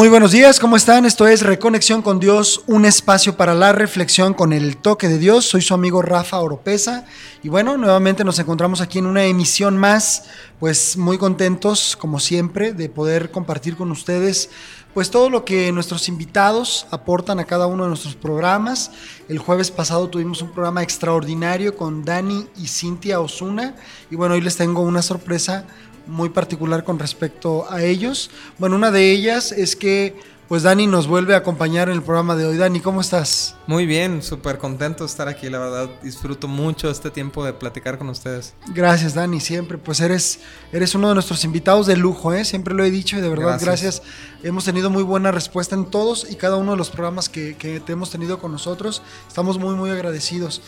Muy buenos días, ¿cómo están? Esto es Reconexión con Dios, un espacio para la reflexión con el toque de Dios. Soy su amigo Rafa Oropesa y bueno, nuevamente nos encontramos aquí en una emisión más, pues muy contentos como siempre de poder compartir con ustedes pues todo lo que nuestros invitados aportan a cada uno de nuestros programas. El jueves pasado tuvimos un programa extraordinario con Dani y Cintia Osuna y bueno, hoy les tengo una sorpresa muy particular con respecto a ellos. Bueno, una de ellas es que pues Dani nos vuelve a acompañar en el programa de hoy. Dani, ¿cómo estás? Muy bien, súper contento de estar aquí, la verdad. Disfruto mucho este tiempo de platicar con ustedes. Gracias, Dani, siempre. Pues eres, eres uno de nuestros invitados de lujo, ¿eh? Siempre lo he dicho y de verdad, gracias. Hemos tenido muy buena respuesta en todos y cada uno de los programas que, que te hemos tenido con nosotros. Estamos muy, muy agradecidos.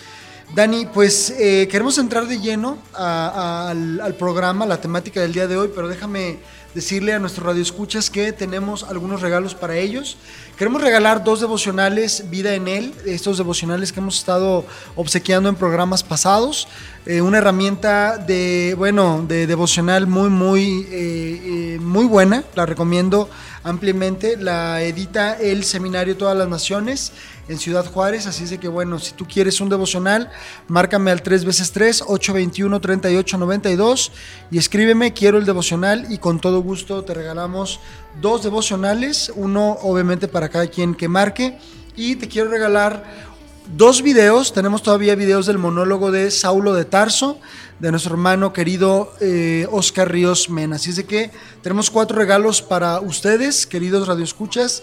Dani, pues eh, queremos entrar de lleno al, programa, la temática del día de hoy, pero déjame decirle a nuestros radioescuchas que tenemos algunos regalos para ellos. Queremos regalar dos devocionales, Vida en Él, estos devocionales que hemos estado obsequiando en programas pasados. Eh, una herramienta de, bueno, de devocional muy, muy, eh, muy buena, la recomiendo ampliamente. La edita el Seminario Todas las Naciones en Ciudad Juárez. Así es de que, bueno, si tú quieres un devocional, márcame al 3 veces 3 821 3892 y escríbeme, quiero el devocional y con todo gusto te regalamos dos devocionales, uno obviamente para cada quien que marque y te quiero regalar dos videos, tenemos todavía videos del monólogo de Saulo de Tarso, de nuestro hermano querido eh, Oscar Ríos Mena. Así es que tenemos cuatro regalos para ustedes, queridos radioescuchas.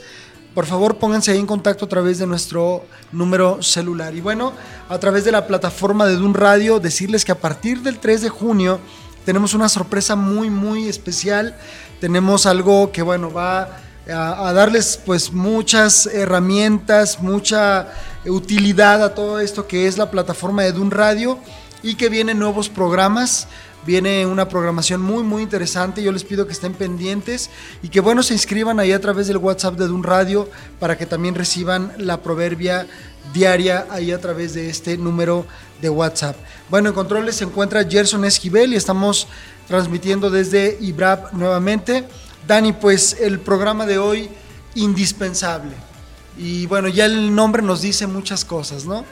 Por favor, pónganse ahí en contacto a través de nuestro número celular. Y bueno, a través de la plataforma de Dun Radio, decirles que a partir del 3 de junio tenemos una sorpresa muy, muy especial. Tenemos algo que, bueno, va a, darles pues muchas herramientas, mucha utilidad a todo esto que es la plataforma de Dun Radio y que vienen nuevos programas. Viene una programación muy muy interesante. Yo les pido que estén pendientes y que bueno se inscriban ahí a través del WhatsApp de Dun Radio para que también reciban la proverbia diaria ahí a través de este número de WhatsApp. Bueno, en controles se encuentra Gerson Esquivel y estamos transmitiendo desde IBRAP nuevamente. Dani, pues el programa de hoy indispensable. Y bueno, ya el nombre nos dice muchas cosas, ¿no?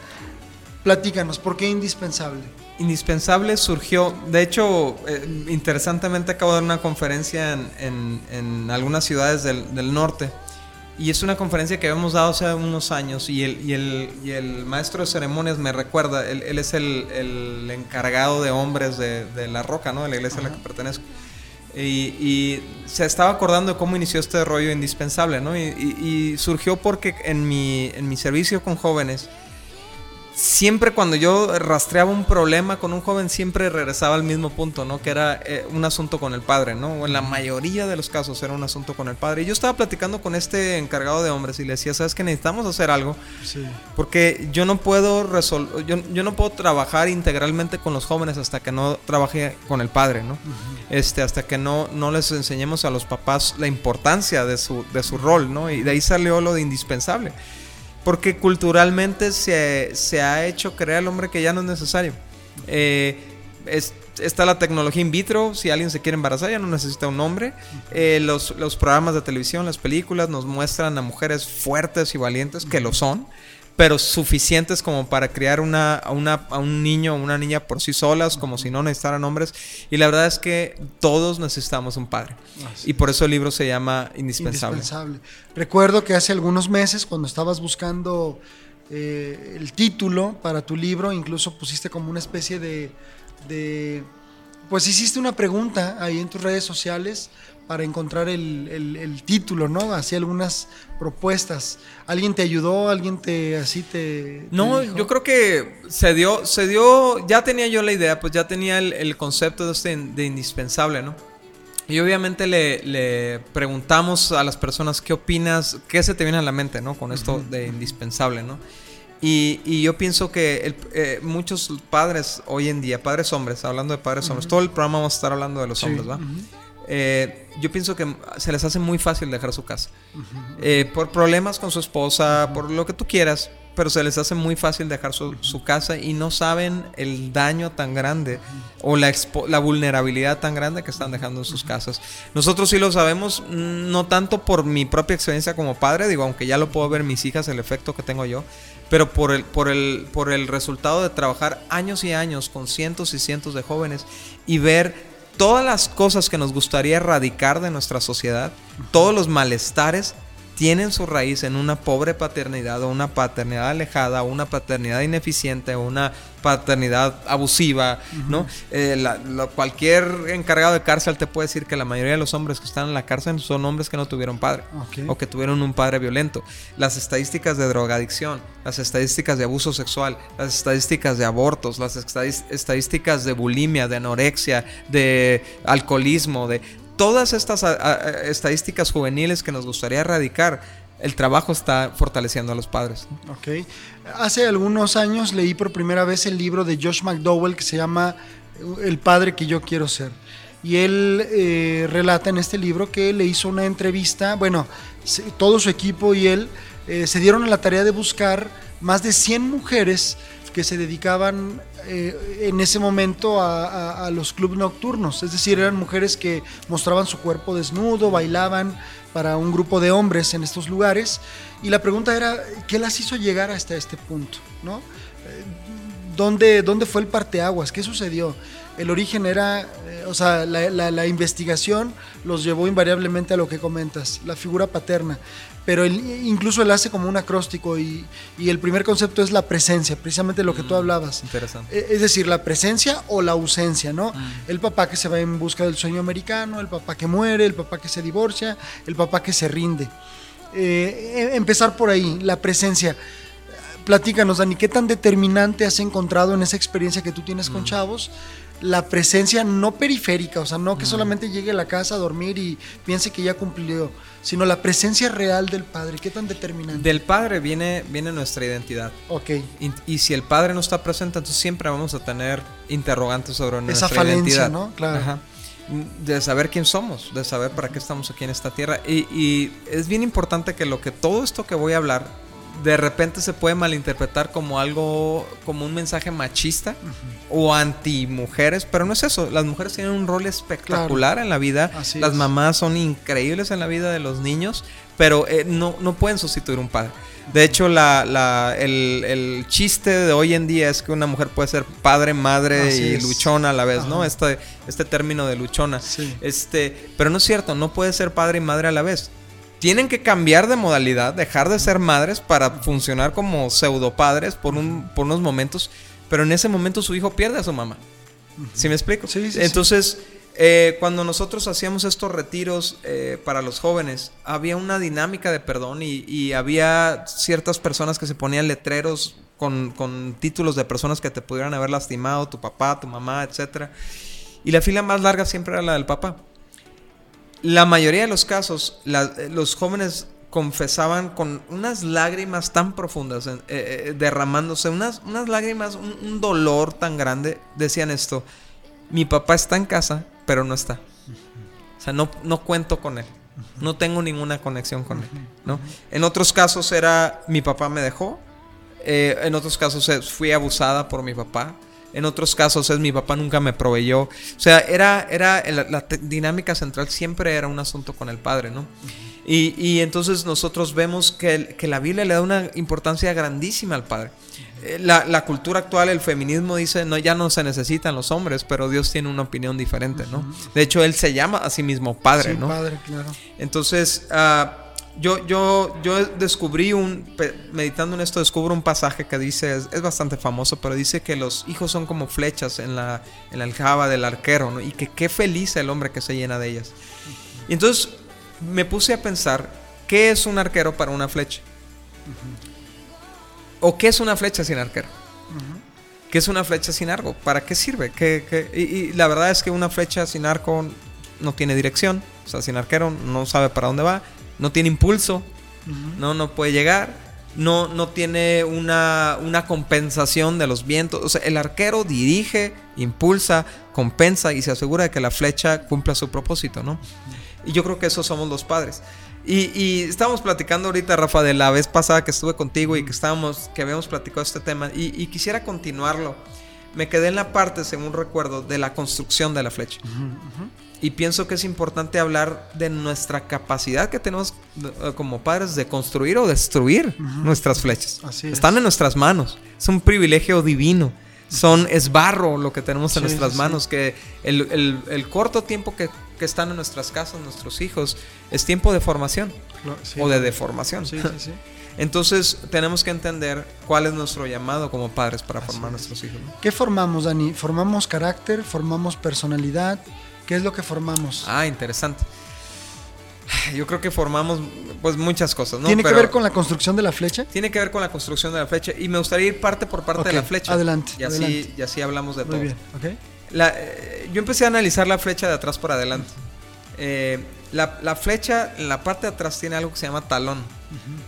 Platícanos, ¿por qué indispensable? Indispensable surgió, de hecho, eh, interesantemente acabo de dar una conferencia en, algunas ciudades del, norte y es una conferencia que habíamos dado hace unos años y el, y el, maestro de ceremonias me recuerda, él, es el, encargado de hombres de, la roca, ¿no? De la iglesia a la que pertenezco. Y, se estaba acordando de cómo inició este rollo indispensable, ¿no? Y, surgió porque en mi, en mi servicio con jóvenes, siempre cuando yo rastreaba un problema con un joven, siempre regresaba al mismo punto, ¿no? Que era eh, un asunto con el padre, ¿no? En la mayoría de los casos era un asunto con el padre. Y yo estaba platicando con este encargado de hombres y le decía, ¿sabes que necesitamos hacer algo? Sí. Porque yo no puedo yo, yo, no puedo trabajar integralmente con los jóvenes hasta que no trabaje con el padre, ¿no? Este, hasta que no, no les enseñemos a los papás la importancia de su, de su rol, ¿no? Y de ahí salió lo de indispensable. Porque culturalmente se, ha hecho creer al hombre que ya no es necesario. Eh, está la tecnología in vitro, si alguien se quiere embarazar ya no necesita un hombre. Eh, los, los, programas de televisión, las películas nos muestran a mujeres fuertes y valientes, que lo son pero suficientes como para criar una, a, una, a un niño o una niña por sí solas, como si no necesitaran hombres. Y la verdad es que todos necesitamos un padre. Y por eso el libro se llama Indispensable. Indispensable. Recuerdo que hace algunos meses, cuando estabas buscando eh, el título para tu libro, incluso pusiste como una especie de, de pues hiciste una pregunta ahí en tus redes sociales para encontrar el, título, ¿no? Hacía algunas propuestas. ¿Alguien te ayudó? ¿Alguien te así te.? no, yo creo que se dio, se dio. Ya tenía yo la idea, pues ya tenía el, concepto de, este, de indispensable, ¿no? Y obviamente le, preguntamos a las personas qué opinas, qué se te viene a la mente, ¿no? Con esto de indispensable, ¿no? Y, yo pienso que eh, muchos padres hoy en día, padres hombres, hablando de padres hombres, todo el programa vamos a estar hablando de los hombres, ¿va? Eh, yo pienso que se les hace muy fácil dejar su casa. Eh, por problemas con su esposa, por lo que tú quieras, pero se les hace muy fácil dejar su, casa y no saben el daño tan grande o la, la, vulnerabilidad tan grande que están dejando en sus casas. Nosotros sí lo sabemos, mm, no tanto por mi propia experiencia como padre, digo, aunque ya lo puedo ver mis hijas, el efecto que tengo yo, pero por el, por el, por el resultado de trabajar años y años con cientos y cientos de jóvenes y ver todas las cosas que nos gustaría erradicar de nuestra sociedad, todos los malestares tienen su raíz en una pobre paternidad o una paternidad alejada o una paternidad ineficiente o una paternidad abusiva, ¿no? Eh, cualquier encargado de cárcel te puede decir que la mayoría de los hombres que están en la cárcel son hombres que no tuvieron padre o que tuvieron un padre violento. Las estadísticas de drogadicción, las estadísticas de abuso sexual, las estadísticas de abortos, las estadísticas de bulimia, de anorexia, de alcoholismo, de todas estas estadísticas juveniles que nos gustaría erradicar, el trabajo está fortaleciendo a los padres. Ok. Hace algunos años leí por primera vez el libro de Josh McDowell que se llama El padre que yo quiero ser. Y él eh, relata en este libro que le hizo una entrevista, bueno, todo su equipo y él eh, se dieron a la tarea de buscar más de 100 mujeres que se dedicaban eh, en ese momento a, los clubes nocturnos, es decir, eran mujeres que mostraban su cuerpo desnudo, bailaban para un grupo de hombres en estos lugares, y la pregunta era, ¿qué las hizo llegar hasta este punto? ¿no? Eh, ¿Dónde, ¿Dónde fue el parteaguas? ¿Qué sucedió? El origen era, eh, o sea, la, la, investigación los llevó invariablemente a lo que comentas, la figura paterna pero incluso él hace como un acróstico y, el primer concepto es la presencia, precisamente lo que tú mm, hablabas. Interesante. E, es decir, la presencia o la ausencia, ¿no? Mm. El papá que se va en busca del sueño americano, el papá que muere, el papá que se divorcia, el papá que se rinde. Eh, e, empezar por ahí, la presencia. Platícanos, Dani, ¿qué tan determinante has encontrado en esa experiencia que tú tienes con mm. chavos? La presencia no periférica, o sea, no que solamente llegue a la casa a dormir y piense que ya cumplió, sino la presencia real del padre. ¿Qué tan determinante? Del padre viene, viene nuestra identidad. Ok. Y, si el padre no está presente, entonces siempre vamos a tener interrogantes sobre nuestra Esa falencia, identidad. ¿no? Claro. De saber quién somos, de saber para qué estamos aquí en esta tierra. Y, y es bien importante que lo que todo esto que voy a hablar de repente se puede malinterpretar como algo, como un mensaje machista o anti mujeres, pero no es eso. Las mujeres tienen un rol espectacular en la vida. Las mamás son increíbles en la vida de los niños, pero eh, no, no pueden sustituir un padre. De hecho, la, el, chiste de hoy en día es que una mujer puede ser padre, madre y luchona a la vez, ¿no? Este, este término de luchona. Este, pero no es cierto, no puede ser padre y madre a la vez tienen que cambiar de modalidad, dejar de ser madres para funcionar como pseudo padres por, un, por unos momentos, pero en ese momento su hijo pierde a su mamá. ¿Sí me explico? Sí, sí, Entonces, eh, cuando nosotros hacíamos estos retiros eh, para los jóvenes, había una dinámica de perdón y, había ciertas personas que se ponían letreros con, con, títulos de personas que te pudieran haber lastimado, tu papá, tu mamá, etc. Y la fila más larga siempre era la del papá la mayoría de los casos, eh, los jóvenes confesaban con unas lágrimas tan profundas, eh, eh, derramándose, unas, unas lágrimas, un, dolor tan grande, decían esto, mi papá está en casa, pero no está. O sea, no, no cuento con él. No tengo ninguna conexión con él. ¿no? En otros casos era mi papá me dejó. en otros casos fui abusada por mi papá. En otros casos es mi papá nunca me proveyó. O sea, era, era la, dinámica central siempre era un asunto con el padre, ¿no? Y, entonces nosotros vemos que, que, la Biblia le da una importancia grandísima al padre. Eh, la, cultura actual, el feminismo dice, no, ya no se necesitan los hombres, pero Dios tiene una opinión diferente, ¿no? De hecho, Él se llama a sí mismo padre, sí, ¿no? Padre, claro. Entonces, uh, yo, yo, yo descubrí un, meditando en esto, descubro un pasaje que dice, es, bastante famoso, pero dice que los hijos son como flechas en la, en la aljaba del arquero, ¿no? Y que qué feliz el hombre que se llena de ellas. Y entonces me puse a pensar, ¿qué es un arquero para una flecha? ¿O qué es una flecha sin arquero? ¿Qué es una flecha sin arco? ¿Para qué sirve? ¿Qué, Y, y, la verdad es que una flecha sin arco no tiene dirección, o sea, sin arquero no sabe para dónde va no tiene impulso, no, no puede llegar. no, no tiene una, una compensación de los vientos. O sea, el arquero dirige, impulsa, compensa y se asegura de que la flecha cumpla su propósito, ¿no? Y yo creo que esos somos los padres. Y, y, estábamos platicando ahorita, Rafa, de la vez pasada que estuve contigo y que estábamos, que habíamos platicado este tema. Y, y quisiera continuarlo. Me quedé en la parte, según recuerdo, de la construcción de la flecha. Y pienso que es importante hablar de nuestra capacidad que tenemos eh, como padres de construir o destruir nuestras flechas. Están en nuestras manos. Es un privilegio divino. Son, es barro lo que tenemos en nuestras manos, que el, el, corto tiempo que, que, están en nuestras casas, nuestros hijos, es tiempo de formación o de deformación. Entonces tenemos que entender cuál es nuestro llamado como padres para formar nuestros hijos. ¿Qué formamos, Dani? ¿Formamos carácter? ¿Formamos personalidad? ¿Qué es lo que formamos? Ah, interesante. Yo creo que formamos pues muchas cosas, ¿no? ¿Tiene que ver con la construcción de la flecha? Tiene que ver con la construcción de la flecha y me gustaría ir parte por parte de la flecha. Adelante. Y así, Y así hablamos de Muy todo. Bien, okay. Eh, yo empecé a analizar la flecha de atrás por adelante. Eh, la, flecha en la parte de atrás tiene algo que se llama talón,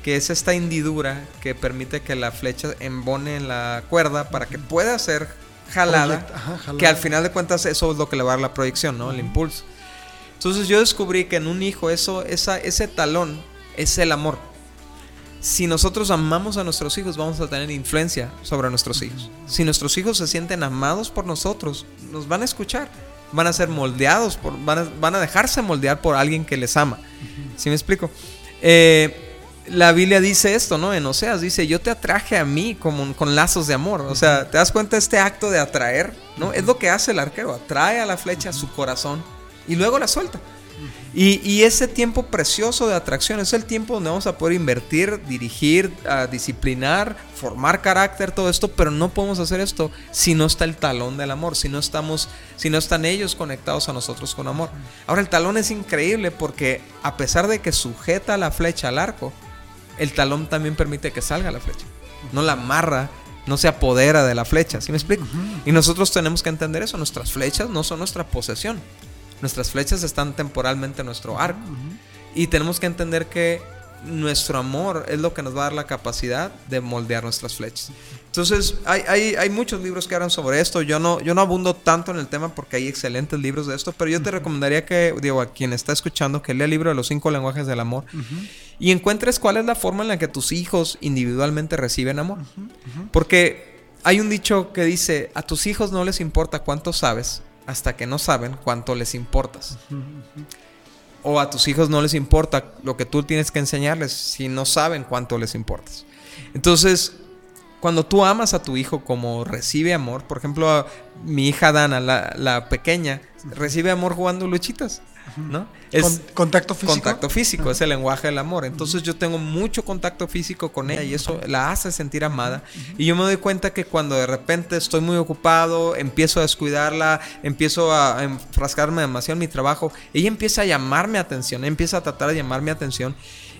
que es esta hendidura que permite que la flecha embone en la cuerda para que pueda ser jalada, que al final de cuentas eso es lo que le va a dar la proyección, ¿no? El impulso. Entonces yo descubrí que en un hijo eso, esa, ese talón es el amor. Si nosotros amamos a nuestros hijos, vamos a tener influencia sobre nuestros hijos. Si nuestros hijos se sienten amados por nosotros, nos van a escuchar. Van a ser moldeados, por, van, a, van a dejarse moldear por alguien que les ama. ¿Sí me explico? Eh, la Biblia dice esto, ¿no? En Oseas dice, yo te atraje a mí como, con lazos de amor. O sea, ¿te das cuenta de este acto de atraer? ¿No? Es lo que hace el arquero, atrae a la flecha a su corazón y luego la suelta. Y, ese tiempo precioso de atracción es el tiempo donde vamos a poder invertir, dirigir, disciplinar, formar carácter, todo esto, pero no podemos hacer esto si no está el talón del amor, si no estamos, si no están ellos conectados a nosotros con amor. Ahora el talón es increíble porque a pesar de que sujeta la flecha al arco, el talón también permite que salga la flecha. No la amarra, no se apodera de la flecha, ¿sí me explico? Y nosotros tenemos que entender eso, nuestras flechas no son nuestra posesión. Nuestras flechas están temporalmente en nuestro arco. Y tenemos que entender que nuestro amor es lo que nos va a dar la capacidad de moldear nuestras flechas. Entonces, hay, hay, muchos libros que hablan sobre esto. Yo no, yo no abundo tanto en el tema porque hay excelentes libros de esto, pero yo te recomendaría que, digo, a quien está escuchando, que lea el libro de los cinco lenguajes del amor y encuentres cuál es la forma en la que tus hijos individualmente reciben amor. Porque hay un dicho que dice, a tus hijos no les importa cuánto sabes hasta que no saben cuánto les importas o a tus hijos no les importa lo que tú tienes que enseñarles si no saben cuánto les importas. Entonces, cuando tú amas a tu hijo como recibe amor, por ejemplo, mi hija Dana, la, pequeña, recibe amor jugando luchitas. ¿no? Es contacto físico. Contacto físico, es el lenguaje del amor. Entonces yo tengo mucho contacto físico con ella y eso la hace sentir amada. Y yo me doy cuenta que cuando de repente estoy muy ocupado, empiezo a descuidarla, empiezo a enfrascarme demasiado en mi trabajo, ella empieza a llamarme atención, empieza a tratar de llamarme atención.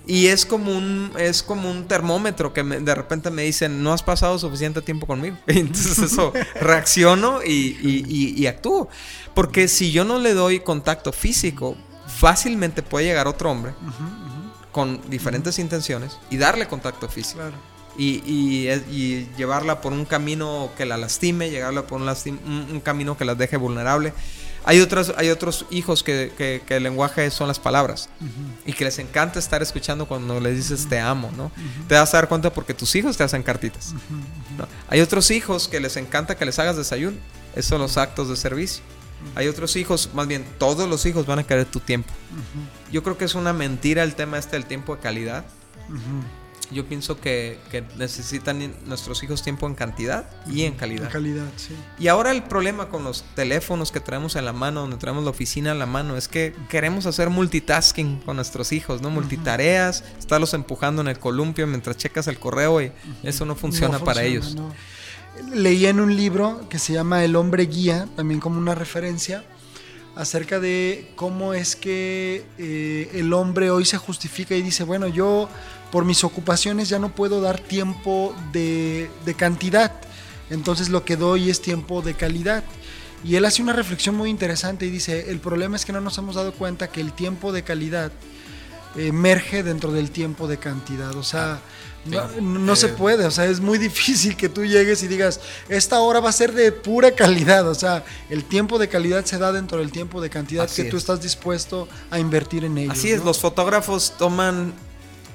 Y es como un, es como un termómetro que de repente me dicen, no has pasado suficiente tiempo conmigo. entonces eso, reacciono y, y, actúo. Porque si yo no le doy contacto físico, fácilmente puede llegar otro hombre con diferentes intenciones y darle contacto físico. Y, y, llevarla por un camino que la lastime, llevarla por un, un camino que la deje vulnerable. Hay, otros, hay otros hijos que, el lenguaje son las palabras y que les encanta estar escuchando cuando les dices te amo, ¿no? Te vas a dar cuenta porque tus hijos te hacen cartitas. Hay otros hijos que les encanta que les hagas desayuno. Esos son los actos de servicio. Hay otros hijos, más bien todos los hijos van a querer tu tiempo. Yo creo que es una mentira el tema este del tiempo de calidad yo pienso que, necesitan nuestros hijos tiempo en cantidad y en calidad. En calidad, sí. Y ahora el problema con los teléfonos que traemos en la mano, donde traemos la oficina en la mano, es que queremos hacer multitasking con nuestros hijos, ¿no? Multitareas, estarlos empujando en el columpio mientras checas el correo y eso no funciona, para ellos. Leí en un libro que se llama El hombre guía, también como una referencia acerca de cómo es que eh, el hombre hoy se justifica y dice, bueno, yo por mis ocupaciones ya no puedo dar tiempo de, cantidad, entonces lo que doy es tiempo de calidad. Y él hace una reflexión muy interesante y dice, el problema es que no nos hemos dado cuenta que el tiempo de calidad emerge dentro del tiempo de cantidad. O sea, no, se puede, o sea, es muy difícil que tú llegues y digas, esta hora va a ser de pura calidad, o sea, el tiempo de calidad se da dentro del tiempo de cantidad que tú estás dispuesto a invertir en ello. Así es, los fotógrafos toman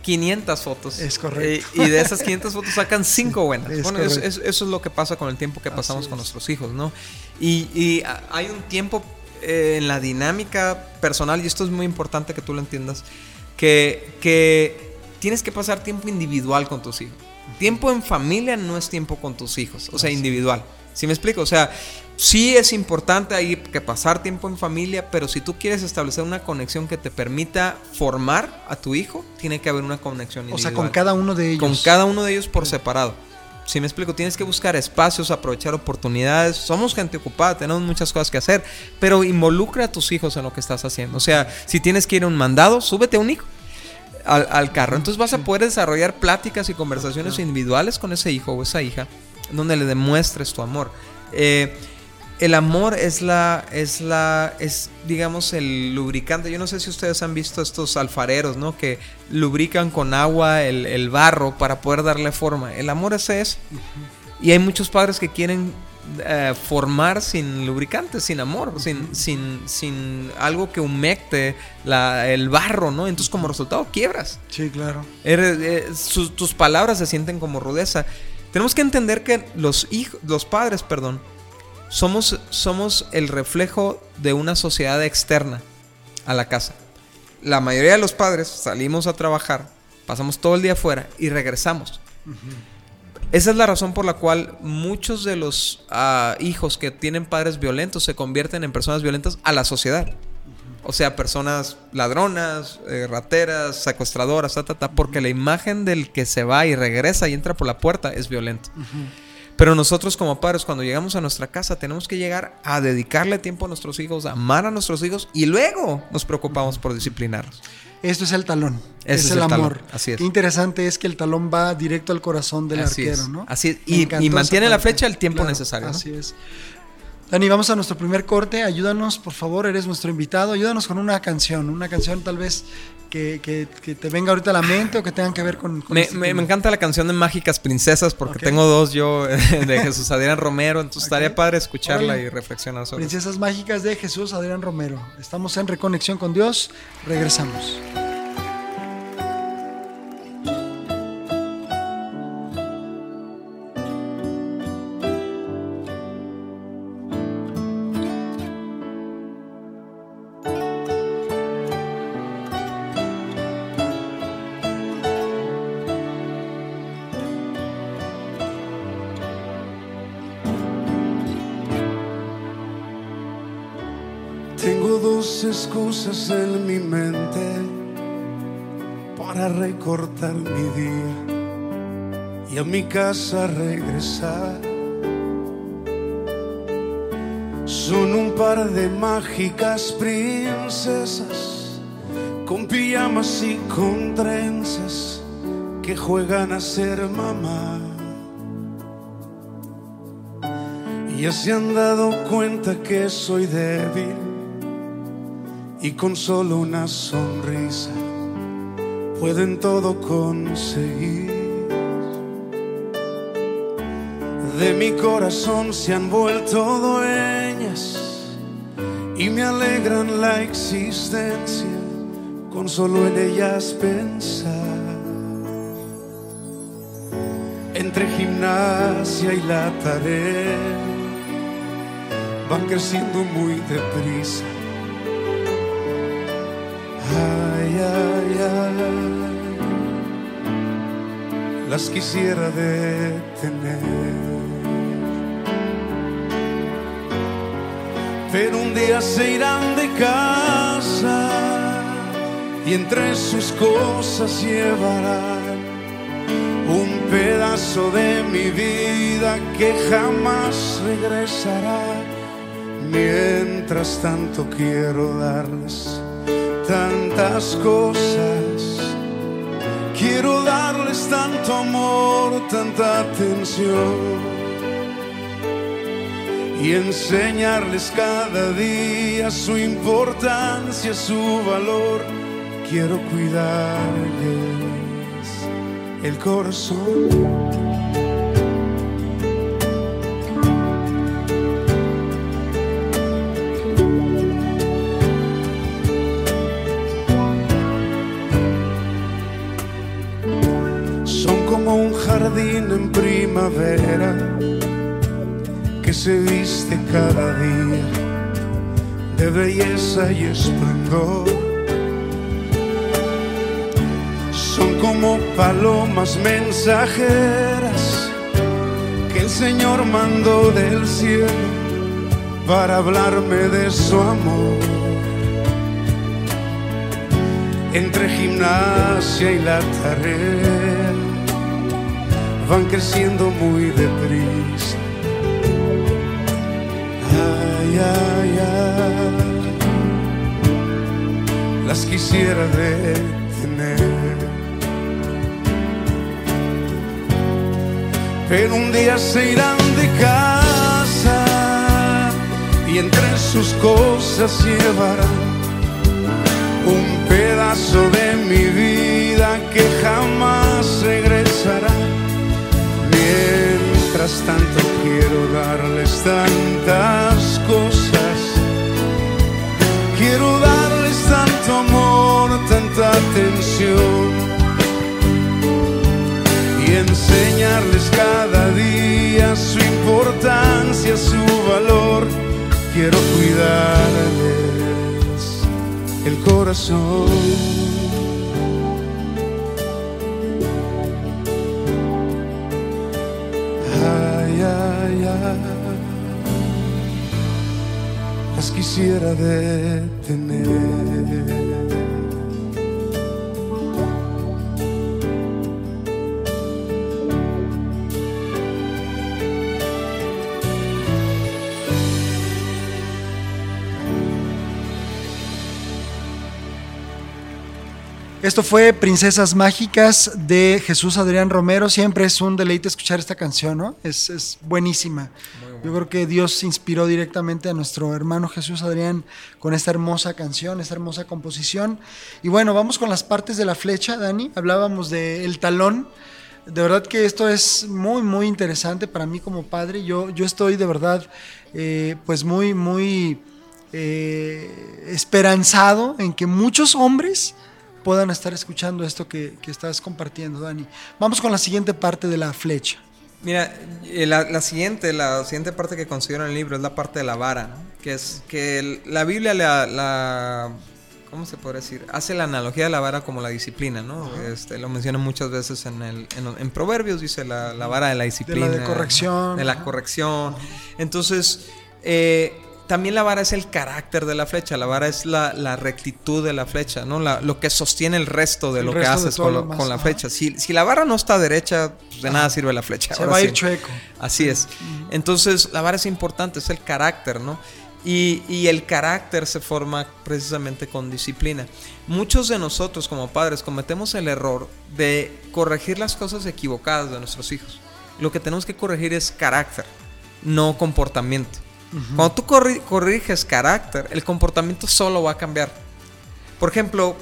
500 fotos. Es correcto. y de esas 500 fotos sacan 5 buenas. bueno, eso, es lo que pasa con el tiempo que pasamos con nuestros hijos, ¿no? Y, hay un tiempo eh, en la dinámica personal, y esto es muy importante que tú lo entiendas, que, que tienes que pasar tiempo individual con tus hijos. Tiempo en familia no es tiempo con tus hijos, o sea, individual. ¿Sí me explico? O sea, sí es importante ahí que pasar tiempo en familia, pero si tú quieres establecer una conexión que te permita formar a tu hijo, tiene que haber una conexión individual. O sea, con cada uno de ellos. Con cada uno de ellos por separado. Si me explico, tienes que buscar espacios, aprovechar oportunidades. Somos gente ocupada, tenemos muchas cosas que hacer, pero involucra a tus hijos en lo que estás haciendo. O sea, si tienes que ir a un mandado, súbete a un hijo al, carro. Entonces vas a poder desarrollar pláticas y conversaciones individuales con ese hijo o esa hija donde le demuestres tu amor. Eh, el amor es la, es la, es digamos el lubricante. Yo no sé si ustedes han visto estos alfareros, ¿no? Que lubrican con agua el, barro para poder darle forma. El amor es eso. Y hay muchos padres que quieren eh, formar sin lubricante, sin amor, sin, sin, sin algo que humecte el barro, ¿no? Entonces como resultado quiebras. Sí, claro. Eh, tus palabras se sienten como rudeza. Tenemos que entender que los hijos, los padres, perdón, somos, somos el reflejo de una sociedad externa a la casa. La mayoría de los padres salimos a trabajar, pasamos todo el día afuera y regresamos. Esa es la razón por la cual muchos de los ah, hijos que tienen padres violentos se convierten en personas violentas a la sociedad. O sea, personas ladronas, eh, rateras, secuestradoras, porque la imagen del que se va y regresa y entra por la puerta es violento. Pero nosotros como padres, cuando llegamos a nuestra casa, tenemos que llegar a dedicarle tiempo a nuestros hijos, a amar a nuestros hijos y luego nos preocupamos por disciplinarlos. Esto es el talón. es, el, amor. Así es. Qué interesante es que el talón va directo al corazón del arquero, ¿no? Así es. Y, mantiene la flecha el tiempo necesario. Así es. Dani, vamos a nuestro primer corte. Ayúdanos, por favor, eres nuestro invitado. Ayúdanos con una canción, una canción tal vez que, te venga ahorita a la mente o que tengan que ver con... Este me, encanta la canción de Mágicas Princesas porque tengo dos yo de Jesús Adrián Romero, entonces estaría padre escucharla y reflexionar sobre Princesas Mágicas de Jesús Adrián Romero. Estamos en Reconexión con Dios, regresamos. Para recortar mi día y a mi casa regresar. Son un par de mágicas princesas con pijamas y con trenzas que juegan a ser mamá. Y ya se han dado cuenta que soy débil y con solo una sonrisa pueden todo conseguir. De mi corazón se han vuelto dueñas y me alegran la existencia con solo en ellas pensar. Entre gimnasia y la tarea van creciendo muy deprisa Ay, ay, las quisiera detener. Pero un día se irán de casa y entre sus cosas llevarán un pedazo de mi vida que jamás regresará. Mientras tanto quiero darles tantas cosas. Quiero darles tanto amor, tanta atención. Y enseñarles cada día su importancia, su valor. quiero cuidarles el corazón. Jardín en primavera que se viste cada día de belleza y esplendor son como palomas mensajeras que el Señor mandó del cielo para hablarme de su amor. Entre gimnasia y la tarea van creciendo muy deprisa. Ay, ay, ay, las quisiera detener. pero un día se irán de casa y entre sus cosas llevarán un pedazo de mi vida Tanto quiero darles tantas cosas, quiero darles tanto amor, tanta atención enseñarles cada día su importancia, su valor. Quiero cuidarles el corazón. Esto fue Princesas Mágicas de Jesús Adrián Romero. Siempre es un deleite escuchar esta canción, ¿no? Es, buenísima. Yo creo que Dios inspiró directamente a nuestro hermano Jesús Adrián con esta hermosa canción, esta hermosa composición. Y bueno, vamos con las partes de la flecha, Dani. Hablábamos del talón. De verdad que esto es muy, muy interesante para mí como padre. Yo, yo estoy de verdad, eh, pues muy, muy eh, esperanzado en que muchos hombres puedan estar escuchando esto que, estás compartiendo, Dani. Vamos con la siguiente parte de la flecha. Mira, eh, la, siguiente, la siguiente parte que considero en el libro es la parte de la vara, que es que la Biblia la, ¿cómo se puede decir? Hace la analogía de la vara como la disciplina, ¿no? Este, lo menciona muchas veces en, el, en, Proverbios, dice la, vara de la disciplina. De la corrección. De la corrección. Entonces, eh, también la vara es el carácter de la flecha, la vara es la, rectitud de la flecha, ¿no? lo que sostiene el resto de lo que haces con, la flecha. Si, la vara no está derecha, pues de nada sirve la flecha. Se va a ir chueco. Así es. Entonces, la vara es importante, es el carácter, ¿no? Y, y, el carácter se forma precisamente con disciplina. Muchos de nosotros como padres cometemos el error de corregir las cosas equivocadas de nuestros hijos. Lo que tenemos que corregir es carácter, no comportamiento. Cuando tú corriges carácter, el comportamiento solo va a cambiar. Por ejemplo,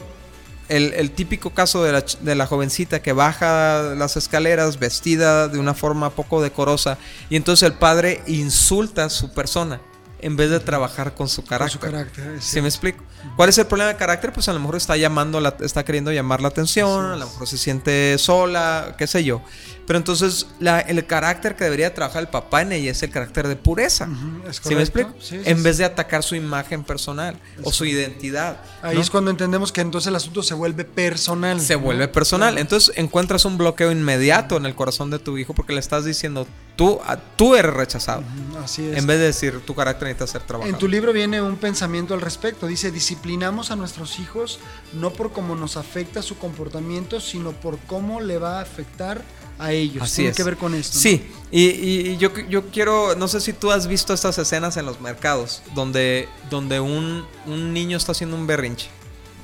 el, típico caso de la, de la, jovencita que baja las escaleras vestida de una forma poco decorosa y entonces el padre insulta a su persona en vez de trabajar con su carácter. Con su carácter ¿Sí me explico? ¿Cuál es el problema de carácter? Pues a lo mejor está llamando, la, está queriendo llamar la atención, a lo mejor se siente sola, qué sé yo. Pero entonces el carácter que debería trabajar el papá en ella es el carácter de pureza. ¿Sí me explico? en vez de atacar su imagen personal o su identidad. Ahí es cuando entendemos que entonces el asunto se vuelve personal. Se vuelve personal. Entonces encuentras un bloqueo inmediato en el corazón de tu hijo porque le estás diciendo, tú, tú eres rechazado. Así es. En vez de decir, tu carácter necesita ser trabajado. En tu libro viene un pensamiento al respecto. Dice, disciplinamos a nuestros hijos no por cómo nos afecta su comportamiento, sino por cómo le va a afectar a ellos. Así Tiene que ver con esto. Sí, y, yo, yo, quiero, no sé si tú has visto estas escenas en los mercados, donde, donde un, niño está haciendo un berrinche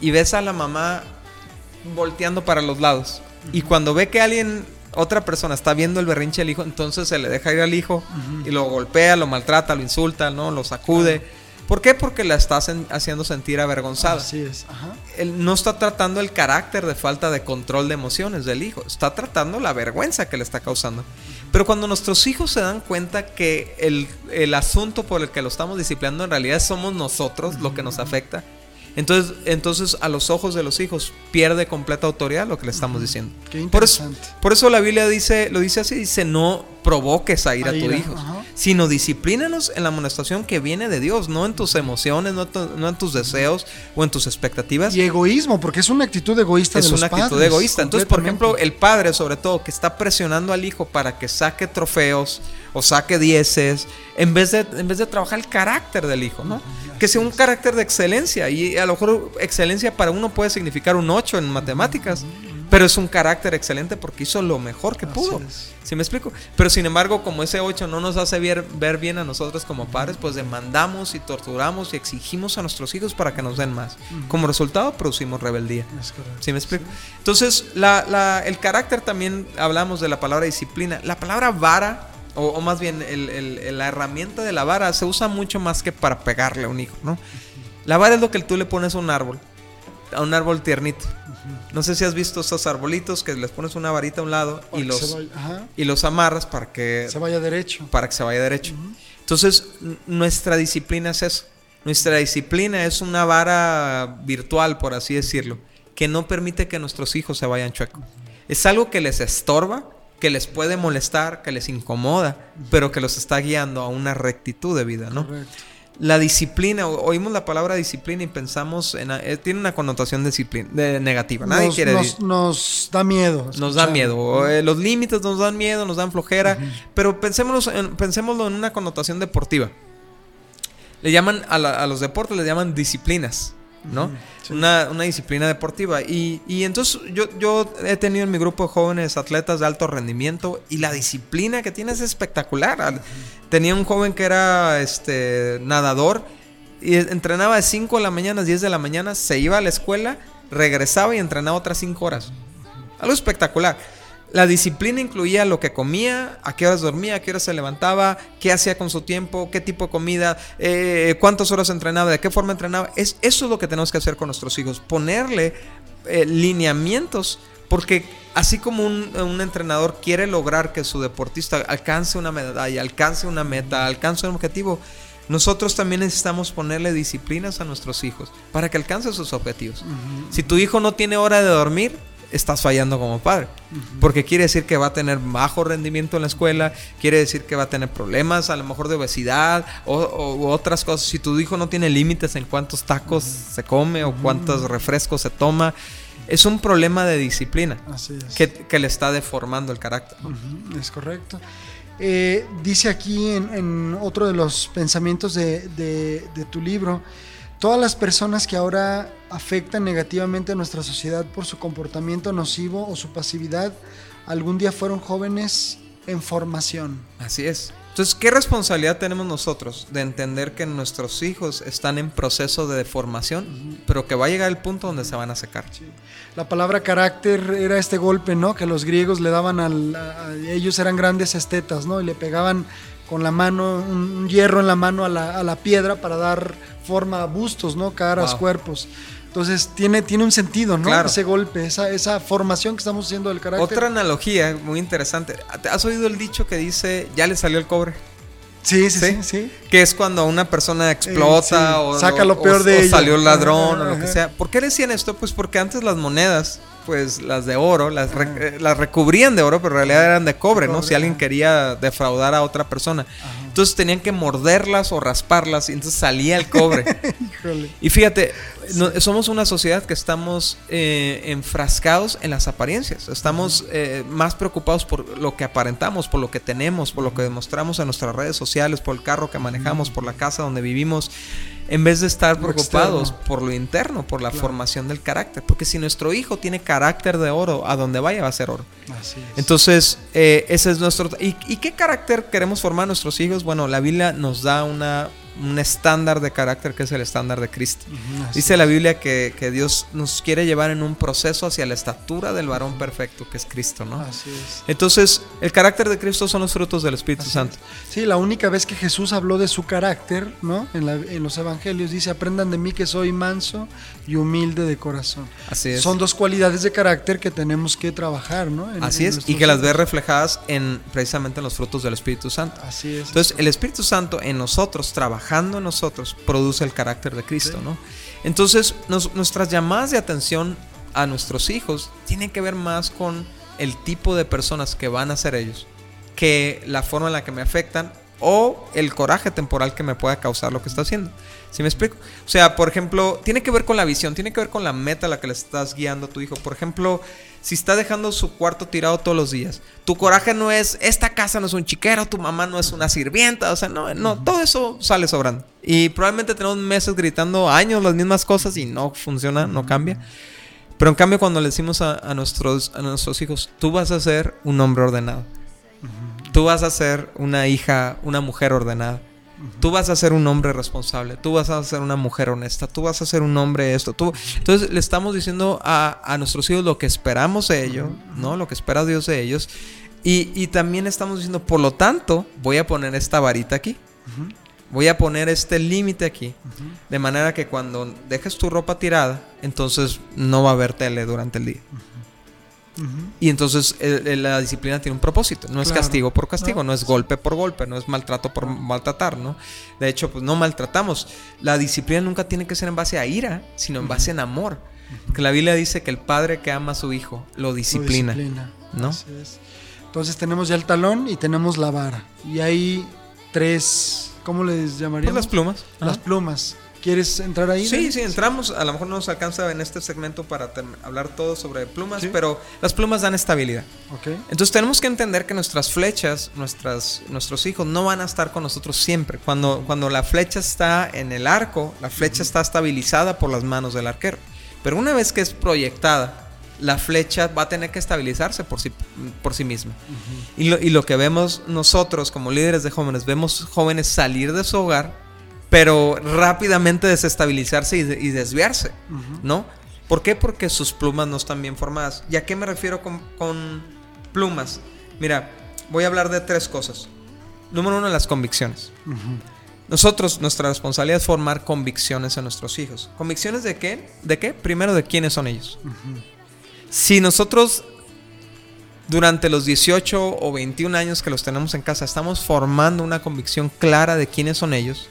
y ves a la mamá volteando para los lados. Y cuando ve que alguien, otra persona está viendo el berrinche del hijo, entonces se le deja ir al hijo y lo golpea, lo maltrata, lo insulta, ¿no? Lo sacude. ¿Por qué? Porque la estás haciendo sentir avergonzada. Así es. Ajá. Él no está tratando el carácter de falta de control de emociones del hijo, está tratando la vergüenza que le está causando. Pero cuando nuestros hijos se dan cuenta que el, el asunto por el que lo estamos disciplinando en realidad somos nosotros lo que nos afecta, entonces, entonces a los ojos de los hijos pierde completa autoridad lo que le estamos diciendo. Qué Por eso, interesante. por eso la Biblia dice, lo dice así, dice, no provoques a ir a, A tu ira, hijo, ajá. Sino disciplínanos en la amonestación que viene de Dios, no en tus emociones, no, tu- no en tus deseos o en tus expectativas. Y egoísmo, porque es una actitud egoísta Es de los una actitud egoísta. Entonces, por ejemplo, el padre, sobre todo, que está presionando al hijo para que saque trofeos o saque dieces, en vez de, en vez de trabajar el carácter del hijo, ¿no? Que sea un carácter de excelencia. Y a lo mejor excelencia para uno puede significar un 8 en matemáticas. Pero es un carácter excelente porque hizo lo mejor que Así pudo. es. ¿Sí me explico? Pero sin embargo, como ese 8 no nos hace ver, ver bien a nosotros como padres, pues demandamos y torturamos y exigimos a nuestros hijos para que nos den más. Como resultado, producimos rebeldía. ¿Sí me explico? Entonces, la- la- el carácter también hablamos de la palabra disciplina. La palabra vara, o, o más bien el- el- la herramienta de la vara, se usa mucho más que para pegarle a un hijo, ¿no? La vara es lo que tú le pones a un árbol, a un árbol tiernito. No sé si has visto esos arbolitos que les pones una varita a un lado Para y los, vaya- y los amarras para que, se vaya derecho. para que se vaya derecho. Entonces, nuestra disciplina es eso. Nuestra disciplina es una vara virtual, por así decirlo, que no permite que nuestros hijos se vayan chuecos. Es algo que les estorba, que les puede molestar, que les incomoda, pero que los está guiando a una rectitud de vida, ¿no? Correcto. La disciplina, oímos la palabra disciplina y pensamos en... eh, tiene una connotación disciplina, de negativa. Nadie nos, quiere... nos, nos da miedo. Nos da miedo. eh, los límites nos dan miedo, nos dan flojera. Pero pensémoslo en, pensémoslo en una connotación deportiva. Le llaman a, la- a los deportes, le llaman disciplinas. ¿No? sí. Una, una disciplina deportiva. Y, y entonces yo, yo he tenido en mi grupo de jóvenes atletas de alto rendimiento y la disciplina que tiene es espectacular. Tenía un joven que era este, nadador y entrenaba de 5 de la mañana a 10 de la mañana, se iba a la escuela, regresaba y entrenaba otras 5 horas. Algo espectacular. La disciplina incluía lo que comía, a qué horas dormía, a qué horas se levantaba, qué hacía con su tiempo, qué tipo de comida, eh, cuántas horas entrenaba, de qué forma entrenaba. Es, eso es lo que tenemos que hacer con nuestros hijos, ponerle eh, lineamientos, porque así como un, un entrenador quiere lograr que su deportista alcance una medalla, alcance una meta, alcance un objetivo, nosotros también necesitamos ponerle disciplinas a nuestros hijos para que alcance sus objetivos. Si tu hijo no tiene hora de dormir, estás fallando como padre. Porque quiere decir que va a tener bajo rendimiento en la escuela, quiere decir que va a tener problemas, a lo mejor de obesidad o, o- u otras cosas. Si tu hijo no tiene límites en cuántos tacos se come o cuántos refrescos se toma, es un problema de disciplina Así es. que, que le está deformando el carácter. Es correcto. Eh, dice aquí en, en otro de los pensamientos de, de- de tu libro, todas las personas que ahora afectan negativamente a nuestra sociedad por su comportamiento nocivo o su pasividad, algún día fueron jóvenes en formación. Así es. Entonces, ¿qué responsabilidad tenemos nosotros de entender que nuestros hijos están en proceso de deformación, pero que va a llegar el punto donde se van a secar? La palabra carácter era este golpe, ¿no? Que los griegos le daban al, a- ellos eran grandes estetas, ¿no? Y le pegaban con la mano, un, hierro en la mano a la, a la piedra para dar forma a bustos, ¿no? Caras, Wow. cuerpos. Entonces tiene, tiene un sentido, ¿no? Claro. Ese golpe, esa, esa formación que estamos haciendo del carácter. Otra analogía muy interesante. ¿Has oído el dicho que dice, ya le salió el cobre? Sí, sí, ¿Sí? sí, sí. Que es cuando una persona explota sí. o, Saca lo peor o- de o salió el ladrón o lo que Ajá. sea. ¿Por qué decían esto? Pues porque antes las monedas, pues las de oro, las, re- eh, las recubrían de oro, pero en realidad eran de cobre, ¿no? Si alguien quería defraudar a otra persona. Entonces tenían que morderlas o rasparlas y entonces salía el cobre. Híjole. Y fíjate, no- somos una sociedad que estamos eh, enfrascados en las apariencias. Estamos eh, más preocupados por lo que aparentamos, por lo que tenemos, por lo que demostramos en nuestras redes sociales, por el carro que manejamos, por la casa donde vivimos, en vez de estar preocupados por lo interno, por la Claro. formación del carácter. Porque si nuestro hijo tiene carácter de oro, a donde vaya va a ser oro. Así es. Entonces, eh, ese es nuestro... ¿Y, y qué carácter queremos formar a nuestros hijos? Bueno, la Biblia nos da una un estándar de carácter que es el estándar de Cristo. Dice la Biblia que, Dios nos quiere llevar en un proceso hacia la estatura del varón perfecto que es Cristo, ¿no? Así es. Entonces, el carácter de Cristo son los frutos del Espíritu Santo. Sí, la única vez que Jesús habló de su carácter, ¿no? En, en, los evangelios dice, aprendan de mí que soy manso y humilde de corazón. Así es. Son dos cualidades de carácter que tenemos que trabajar, ¿no? Así es, y que las ve reflejadas en precisamente en los frutos del Espíritu Santo. Así es. Entonces, el Espíritu Santo en nosotros, trabajando en nosotros, produce el carácter de Cristo, ¿no? Entonces, nuestras llamadas de atención a nuestros hijos tienen que ver más con el tipo de personas que van a ser ellos, que la forma en la que me afectan o el coraje temporal que me pueda causar lo que está haciendo. ¿Sí me explico? O sea, por ejemplo, tiene que ver con la visión, tiene que ver con la meta a la que le estás guiando a tu hijo. Por ejemplo, si está dejando su cuarto tirado todos los días, tu coraje no es, esta casa no es un chiquero, tu mamá no es una sirvienta, o sea, no, no, todo eso sale sobrando. Y probablemente tenemos meses gritando años las mismas cosas y no funciona, no cambia. Pero en cambio cuando le decimos a, nuestros, a nuestros hijos, tú vas a ser un hombre ordenado. Tú vas a ser una hija, una mujer ordenada. Tú vas a ser un hombre responsable, tú vas a ser una mujer honesta, tú vas a ser un hombre esto. Tú... Entonces le estamos diciendo a, nuestros hijos lo que esperamos de ellos, ¿no? Lo que espera Dios de ellos. Y, también estamos diciendo, por lo tanto, voy a poner esta varita aquí. Voy a poner este límite aquí. De manera que cuando dejes tu ropa tirada, entonces no va a haber tele durante el día. Y entonces la disciplina tiene un propósito, no es castigo por castigo, no. es golpe por golpe, no es maltrato por maltratar, ¿no? De hecho, pues no maltratamos. La disciplina nunca tiene que ser en base a ira, sino en base en amor. Que la Biblia dice que el padre que ama a su hijo lo disciplina, ¿no? Entonces tenemos ya el talón y tenemos la vara. Y hay tres, ¿cómo les llamaríamos? Pues las plumas. Las plumas. ¿Quieres entrar ahí? Sí, sí, entramos. A lo mejor no nos alcanza en este segmento para hablar todo sobre plumas, pero las plumas dan estabilidad. Okay. Entonces tenemos que entender que nuestras flechas, nuestras, nuestros hijos no van a estar con nosotros siempre. Cuando, cuando la flecha está en el arco, la flecha está estabilizada por las manos del arquero. Pero una vez que es proyectada, la flecha va a tener que estabilizarse por sí, por sí misma. y, lo, y lo que vemos nosotros como líderes de jóvenes, vemos jóvenes salir de su hogar pero rápidamente desestabilizarse y, desviarse, ¿no? ¿Por qué? Porque sus plumas no están bien formadas. ¿Y a qué me refiero con, plumas? Mira, voy a hablar de tres cosas. Número uno, las convicciones. Nosotros, nuestra responsabilidad es formar convicciones en nuestros hijos. ¿Convicciones de qué? ¿De qué? Primero, de quiénes son ellos. Si nosotros durante los 18 o 21 años que los tenemos en casa estamos formando una convicción clara de quiénes son ellos,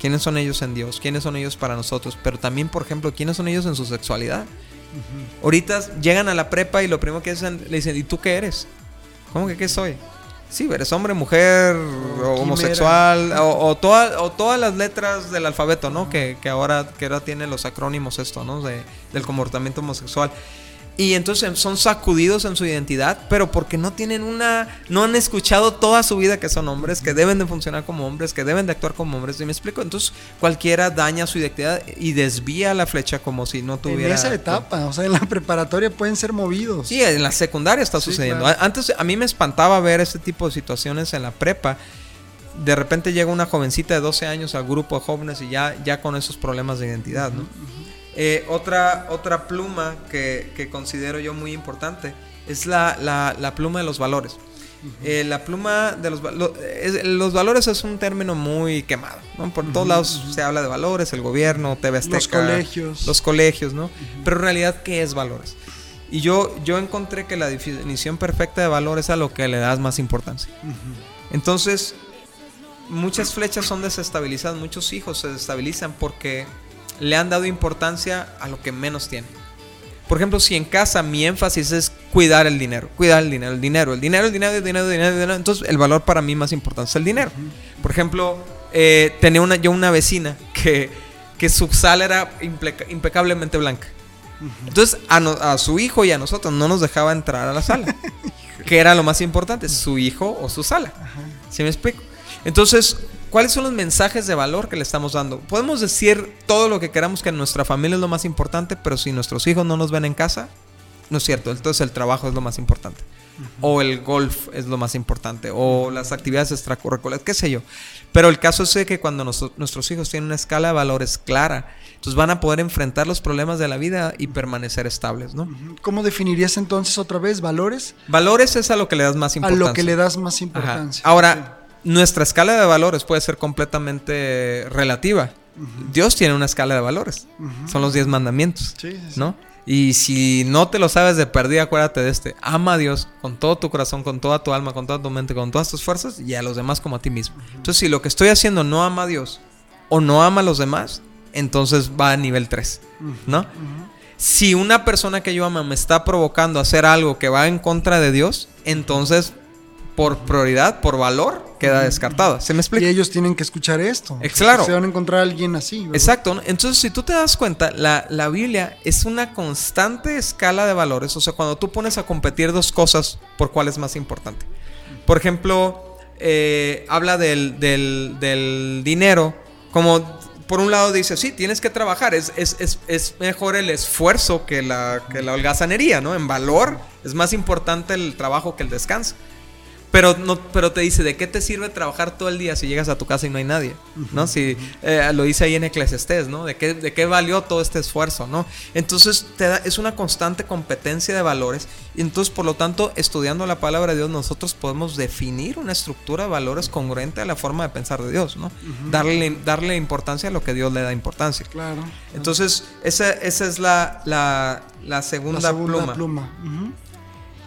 quiénes son ellos en Dios, quiénes son ellos para nosotros, pero también, por ejemplo, quiénes son ellos en su sexualidad. Ahorita llegan a la prepa y lo primero que dicen, le dicen, ¿y tú qué eres? ¿Cómo que qué soy? Sí, eres hombre, mujer, o homosexual, o, todas las letras del alfabeto, ¿no? Que, ahora, que ahora tiene los acrónimos esto, ¿no? De, del comportamiento homosexual. Y entonces son sacudidos en su identidad, pero porque no tienen una, no han escuchado toda su vida que son hombres, que deben de funcionar como hombres, que deben de actuar como hombres. ¿Y me explico? Entonces cualquiera daña su identidad y desvía la flecha como si no tuviera. En esa etapa, o sea, en la preparatoria pueden ser movidos. Sí, en la secundaria está sucediendo. Antes a mí me espantaba ver este tipo de situaciones en la prepa. De repente llega una jovencita de 12 años al grupo de jóvenes y ya, ya con esos problemas de identidad, ¿no? Eh, otra, otra pluma que, considero yo muy importante es la, pluma de los valores. Eh, la pluma de los, los valores es un término muy quemado. Por todos lados se habla de valores, el gobierno, TV Azteca, los colegios. Los colegios, ¿no? Pero en realidad, ¿qué es valores? Y yo, yo encontré que la definición perfecta de valores es a lo que le das más importancia. Entonces, muchas flechas son desestabilizadas, muchos hijos se desestabilizan porque le han dado importancia a lo que menos tienen. Por ejemplo, si en casa mi énfasis es cuidar el dinero, cuidar el dinero, el dinero, el dinero, el dinero, el dinero, el dinero, el dinero, entonces el valor para mí más importante es el dinero. Por ejemplo, eh, tenía una, yo una vecina que, que su sala era impecablemente blanca. Entonces a, a, su hijo y a nosotros no nos dejaba entrar a la sala. que era lo más importante, su hijo o su sala. ¿Sí me explico? Entonces, ¿Cuáles son los mensajes de valor que le estamos dando? Podemos decir todo lo que queramos que en nuestra familia es lo más importante, pero si nuestros hijos no nos ven en casa, no es cierto, entonces el trabajo es lo más importante. O el golf es lo más importante, o las actividades extracurriculares, qué sé yo. Pero el caso es que cuando nuestros hijos tienen una escala de valores clara, entonces van a poder enfrentar los problemas de la vida y permanecer estables, ¿no? ¿Cómo definirías entonces otra vez valores? Valores es a lo que le das más importancia. A lo que le das más importancia. Ahora, nuestra escala de valores puede ser completamente relativa. Dios tiene una escala de valores. Son los diez mandamientos, ¿no? Y si no te lo sabes de perdida, acuérdate de este. Ama a Dios con todo tu corazón, con toda tu alma, con toda tu mente, con todas tus fuerzas y a los demás como a ti mismo. Entonces, si lo que estoy haciendo no ama a Dios o no ama a los demás, entonces va a nivel 3, ¿no? Si una persona que yo amo me está provocando a hacer algo que va en contra de Dios, entonces por prioridad, por valor, queda descartada. ¿Se me explica? Y ellos tienen que escuchar esto. Es claro. Se van a encontrar a alguien así. Exacto. Entonces, si tú te das cuenta, la, la, Biblia es una constante escala de valores. O sea, cuando tú pones a competir dos cosas, ¿por cuál es más importante? Por ejemplo, eh, habla del, del, del dinero como por un lado dice, sí, tienes que trabajar, es, es, es, es mejor el esfuerzo que la, que la holgazanería, ¿no? En valor es más importante el trabajo que el descanso. Pero, no, pero te dice, ¿de qué te sirve trabajar todo el día si llegas a tu casa y no hay nadie? ¿No? Si eh, lo dice ahí en Eclesiastés, ¿no? ¿De qué, ¿De qué valió todo este esfuerzo? ¿no? Entonces te da, es una constante competencia de valores. Y entonces, por lo tanto, estudiando la palabra de Dios, nosotros podemos definir una estructura de valores congruente a la forma de pensar de Dios, ¿no? darle, darle importancia a lo que Dios le da importancia. Claro. Entonces, esa, esa es la, la, la segunda, pluma. pluma.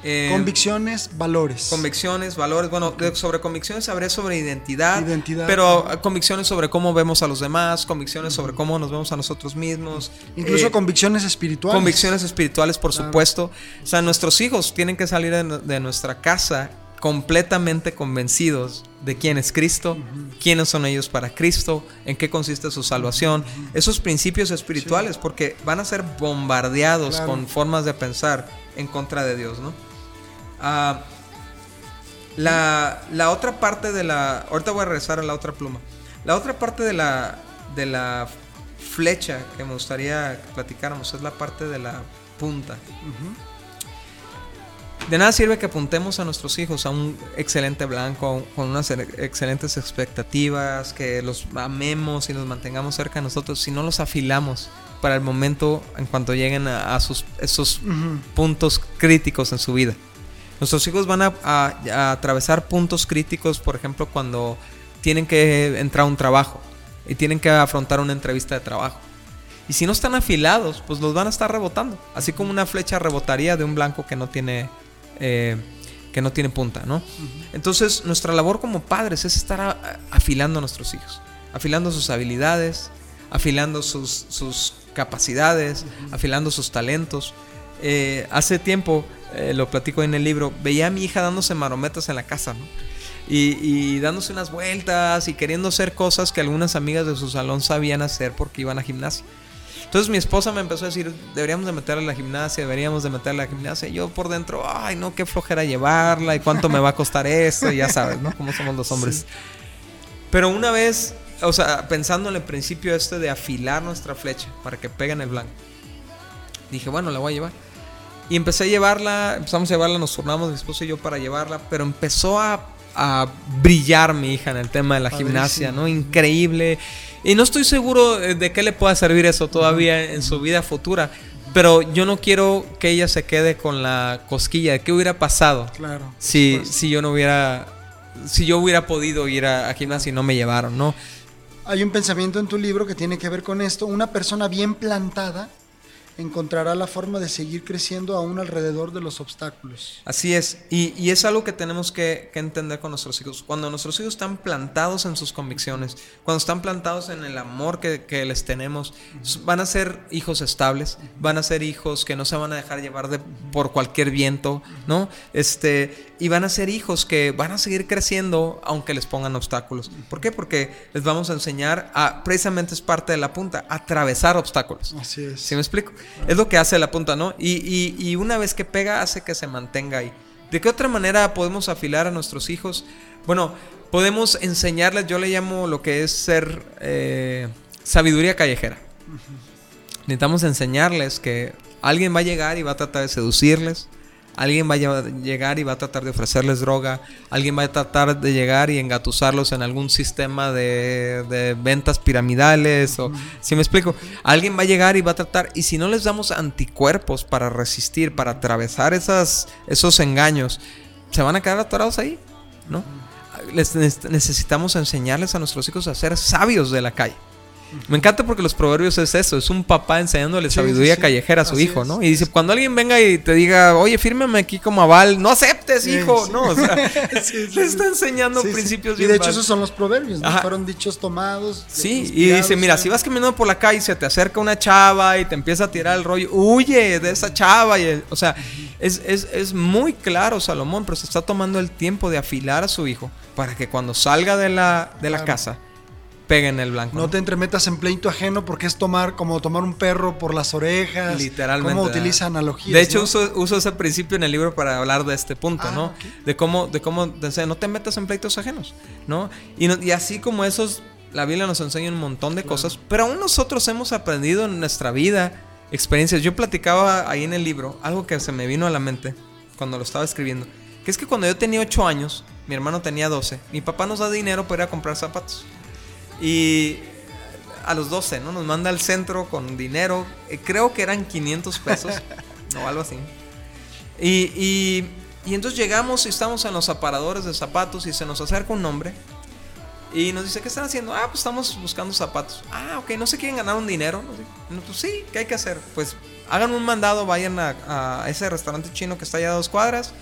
Eh, convicciones, valores. Convicciones, valores. Bueno, sobre convicciones sabré sobre identidad. Identidad. Pero convicciones sobre cómo vemos a los demás, convicciones sobre cómo nos vemos a nosotros mismos. Incluso eh, convicciones espirituales. Convicciones espirituales, por supuesto. O sea, nuestros hijos tienen que salir de, nuestra casa completamente convencidos de quién es Cristo, quiénes son ellos para Cristo, en qué consiste su salvación, esos principios espirituales, porque van a ser bombardeados con formas de pensar en contra de Dios, ¿no? La, la, otra parte de la. Ahorita voy a regresar a la otra pluma. La otra parte de la, de la flecha que me gustaría que platicáramos es la parte de la punta. De nada sirve que apuntemos a nuestros hijos a un excelente blanco, con unas excelentes expectativas, que los amemos y los mantengamos cerca de nosotros, si no los afilamos para el momento en cuanto lleguen a, sus, esos puntos críticos en su vida. Nuestros hijos van a, atravesar puntos críticos, por ejemplo, cuando tienen que entrar a un trabajo y tienen que afrontar una entrevista de trabajo. Y si no están afilados, pues los van a estar rebotando. Así como una flecha rebotaría de un blanco que no tiene, eh, que no tiene punta, ¿no? Entonces, nuestra labor como padres es estar afilando a nuestros hijos, afilando sus habilidades, afilando sus, sus capacidades, afilando sus talentos. Eh, hace tiempo, eh, lo platico en el libro, veía a mi hija dándose marometas en la casa, Y, dándose unas vueltas y queriendo hacer cosas que algunas amigas de su salón sabían hacer porque iban a gimnasia. Entonces mi esposa me empezó a decir, deberíamos de meterla a la gimnasia, deberíamos de meterla a la gimnasia. Y yo por dentro, ay, no, qué flojera llevarla y cuánto me va a costar esto, y ya sabes, ¿no? Cómo somos los hombres. Pero una vez o sea, pensando en el principio este de afilar nuestra flecha para que pegue en el blanco. Dije, bueno, la voy a llevar. Y empecé a llevarla, empezamos a llevarla, nos turnamos mi esposo y yo para llevarla, pero empezó a, brillar mi hija en el tema de la gimnasia, ¿no? Increíble. Y no estoy seguro de qué le pueda servir eso todavía en su vida futura. Pero yo no quiero que ella se quede con la cosquilla de qué hubiera pasado claro, si, si yo no hubiera si yo hubiera podido ir a, a gimnasia y no me llevaron, ¿no? Hay un pensamiento en tu libro que tiene que ver con esto. Una persona bien plantada encontrará la forma de seguir creciendo aún alrededor de los obstáculos. Así es, y, es algo que tenemos que, entender con nuestros hijos. Cuando nuestros hijos están plantados en sus convicciones, cuando están plantados en el amor que, les tenemos, van a ser hijos estables, van a ser hijos que no se van a dejar llevar de, por cualquier viento, ¿no? Este, y van a ser hijos que van a seguir creciendo aunque les pongan obstáculos. ¿Por qué? Porque les vamos a enseñar a, precisamente es parte de la punta, a atravesar obstáculos. Así es. ¿Sí me explico? Es lo que hace la punta, ¿no? Y, una vez que pega, hace que se mantenga ahí. ¿De qué otra manera podemos afilar a nuestros hijos? Bueno, podemos enseñarles, yo le llamo lo que es ser eh, sabiduría callejera. Necesitamos enseñarles que Alguien va a llegar y va a tratar de seducirles. Alguien va a llegar y va a tratar de ofrecerles droga. Alguien va a tratar de llegar y engatusarlos en algún sistema de, ventas piramidales. O, si me explico, alguien va a llegar y va a tratar. Y si no les damos anticuerpos para resistir, para atravesar esas, esos engaños, se van a quedar atorados ahí, ¿no? Les, necesitamos enseñarles a nuestros hijos a ser sabios de la calle. Me encanta porque los proverbios es eso, es un papá enseñándole sabiduría callejera a su hijo, ¿no? Y dice, cuando alguien venga y te diga, oye, fírmeme aquí como aval, no aceptes, hijo, no, o sea, le está enseñando principios Y de hecho esos son los proverbios, ¿no? Fueron dichos tomados. Sí, y dice, mira, si vas caminando por la calle y se te acerca una chava y te empieza a tirar el rollo, huye de esa chava, y, o sea, es, es, es muy claro Salomón, pero se está tomando el tiempo de afilar a su hijo para que cuando salga de la, de la casa pega en el blanco. No, te entremetas en pleito ajeno porque es tomar como tomar un perro por las orejas. Literalmente. Cómo utiliza analogías. De hecho, uso, ese principio en el libro para hablar de este punto, ah, ¿no? De cómo, de cómo, no te metas en pleitos ajenos, ¿no? Y, así como esos, la Biblia nos enseña un montón de cosas, pero aún nosotros hemos aprendido en nuestra vida experiencias. Yo platicaba ahí en el libro algo que se me vino a la mente cuando lo estaba escribiendo, que es que cuando yo tenía 8 años, mi hermano tenía 12, mi papá nos da dinero para ir a comprar zapatos. Y a los 12, ¿no? Nos manda al centro con dinero. Eh, creo que eran 500 pesos. o algo así. Y, y, y, entonces llegamos y estamos en los aparadores de zapatos y se nos acerca un hombre. Y nos dice, ¿qué están haciendo? Ah, pues estamos buscando zapatos. Ah, ok, no se quieren ganar un dinero. No, pues sí, ¿qué hay que hacer? Pues hagan un mandado, vayan a, a ese restaurante chino que está allá a dos cuadras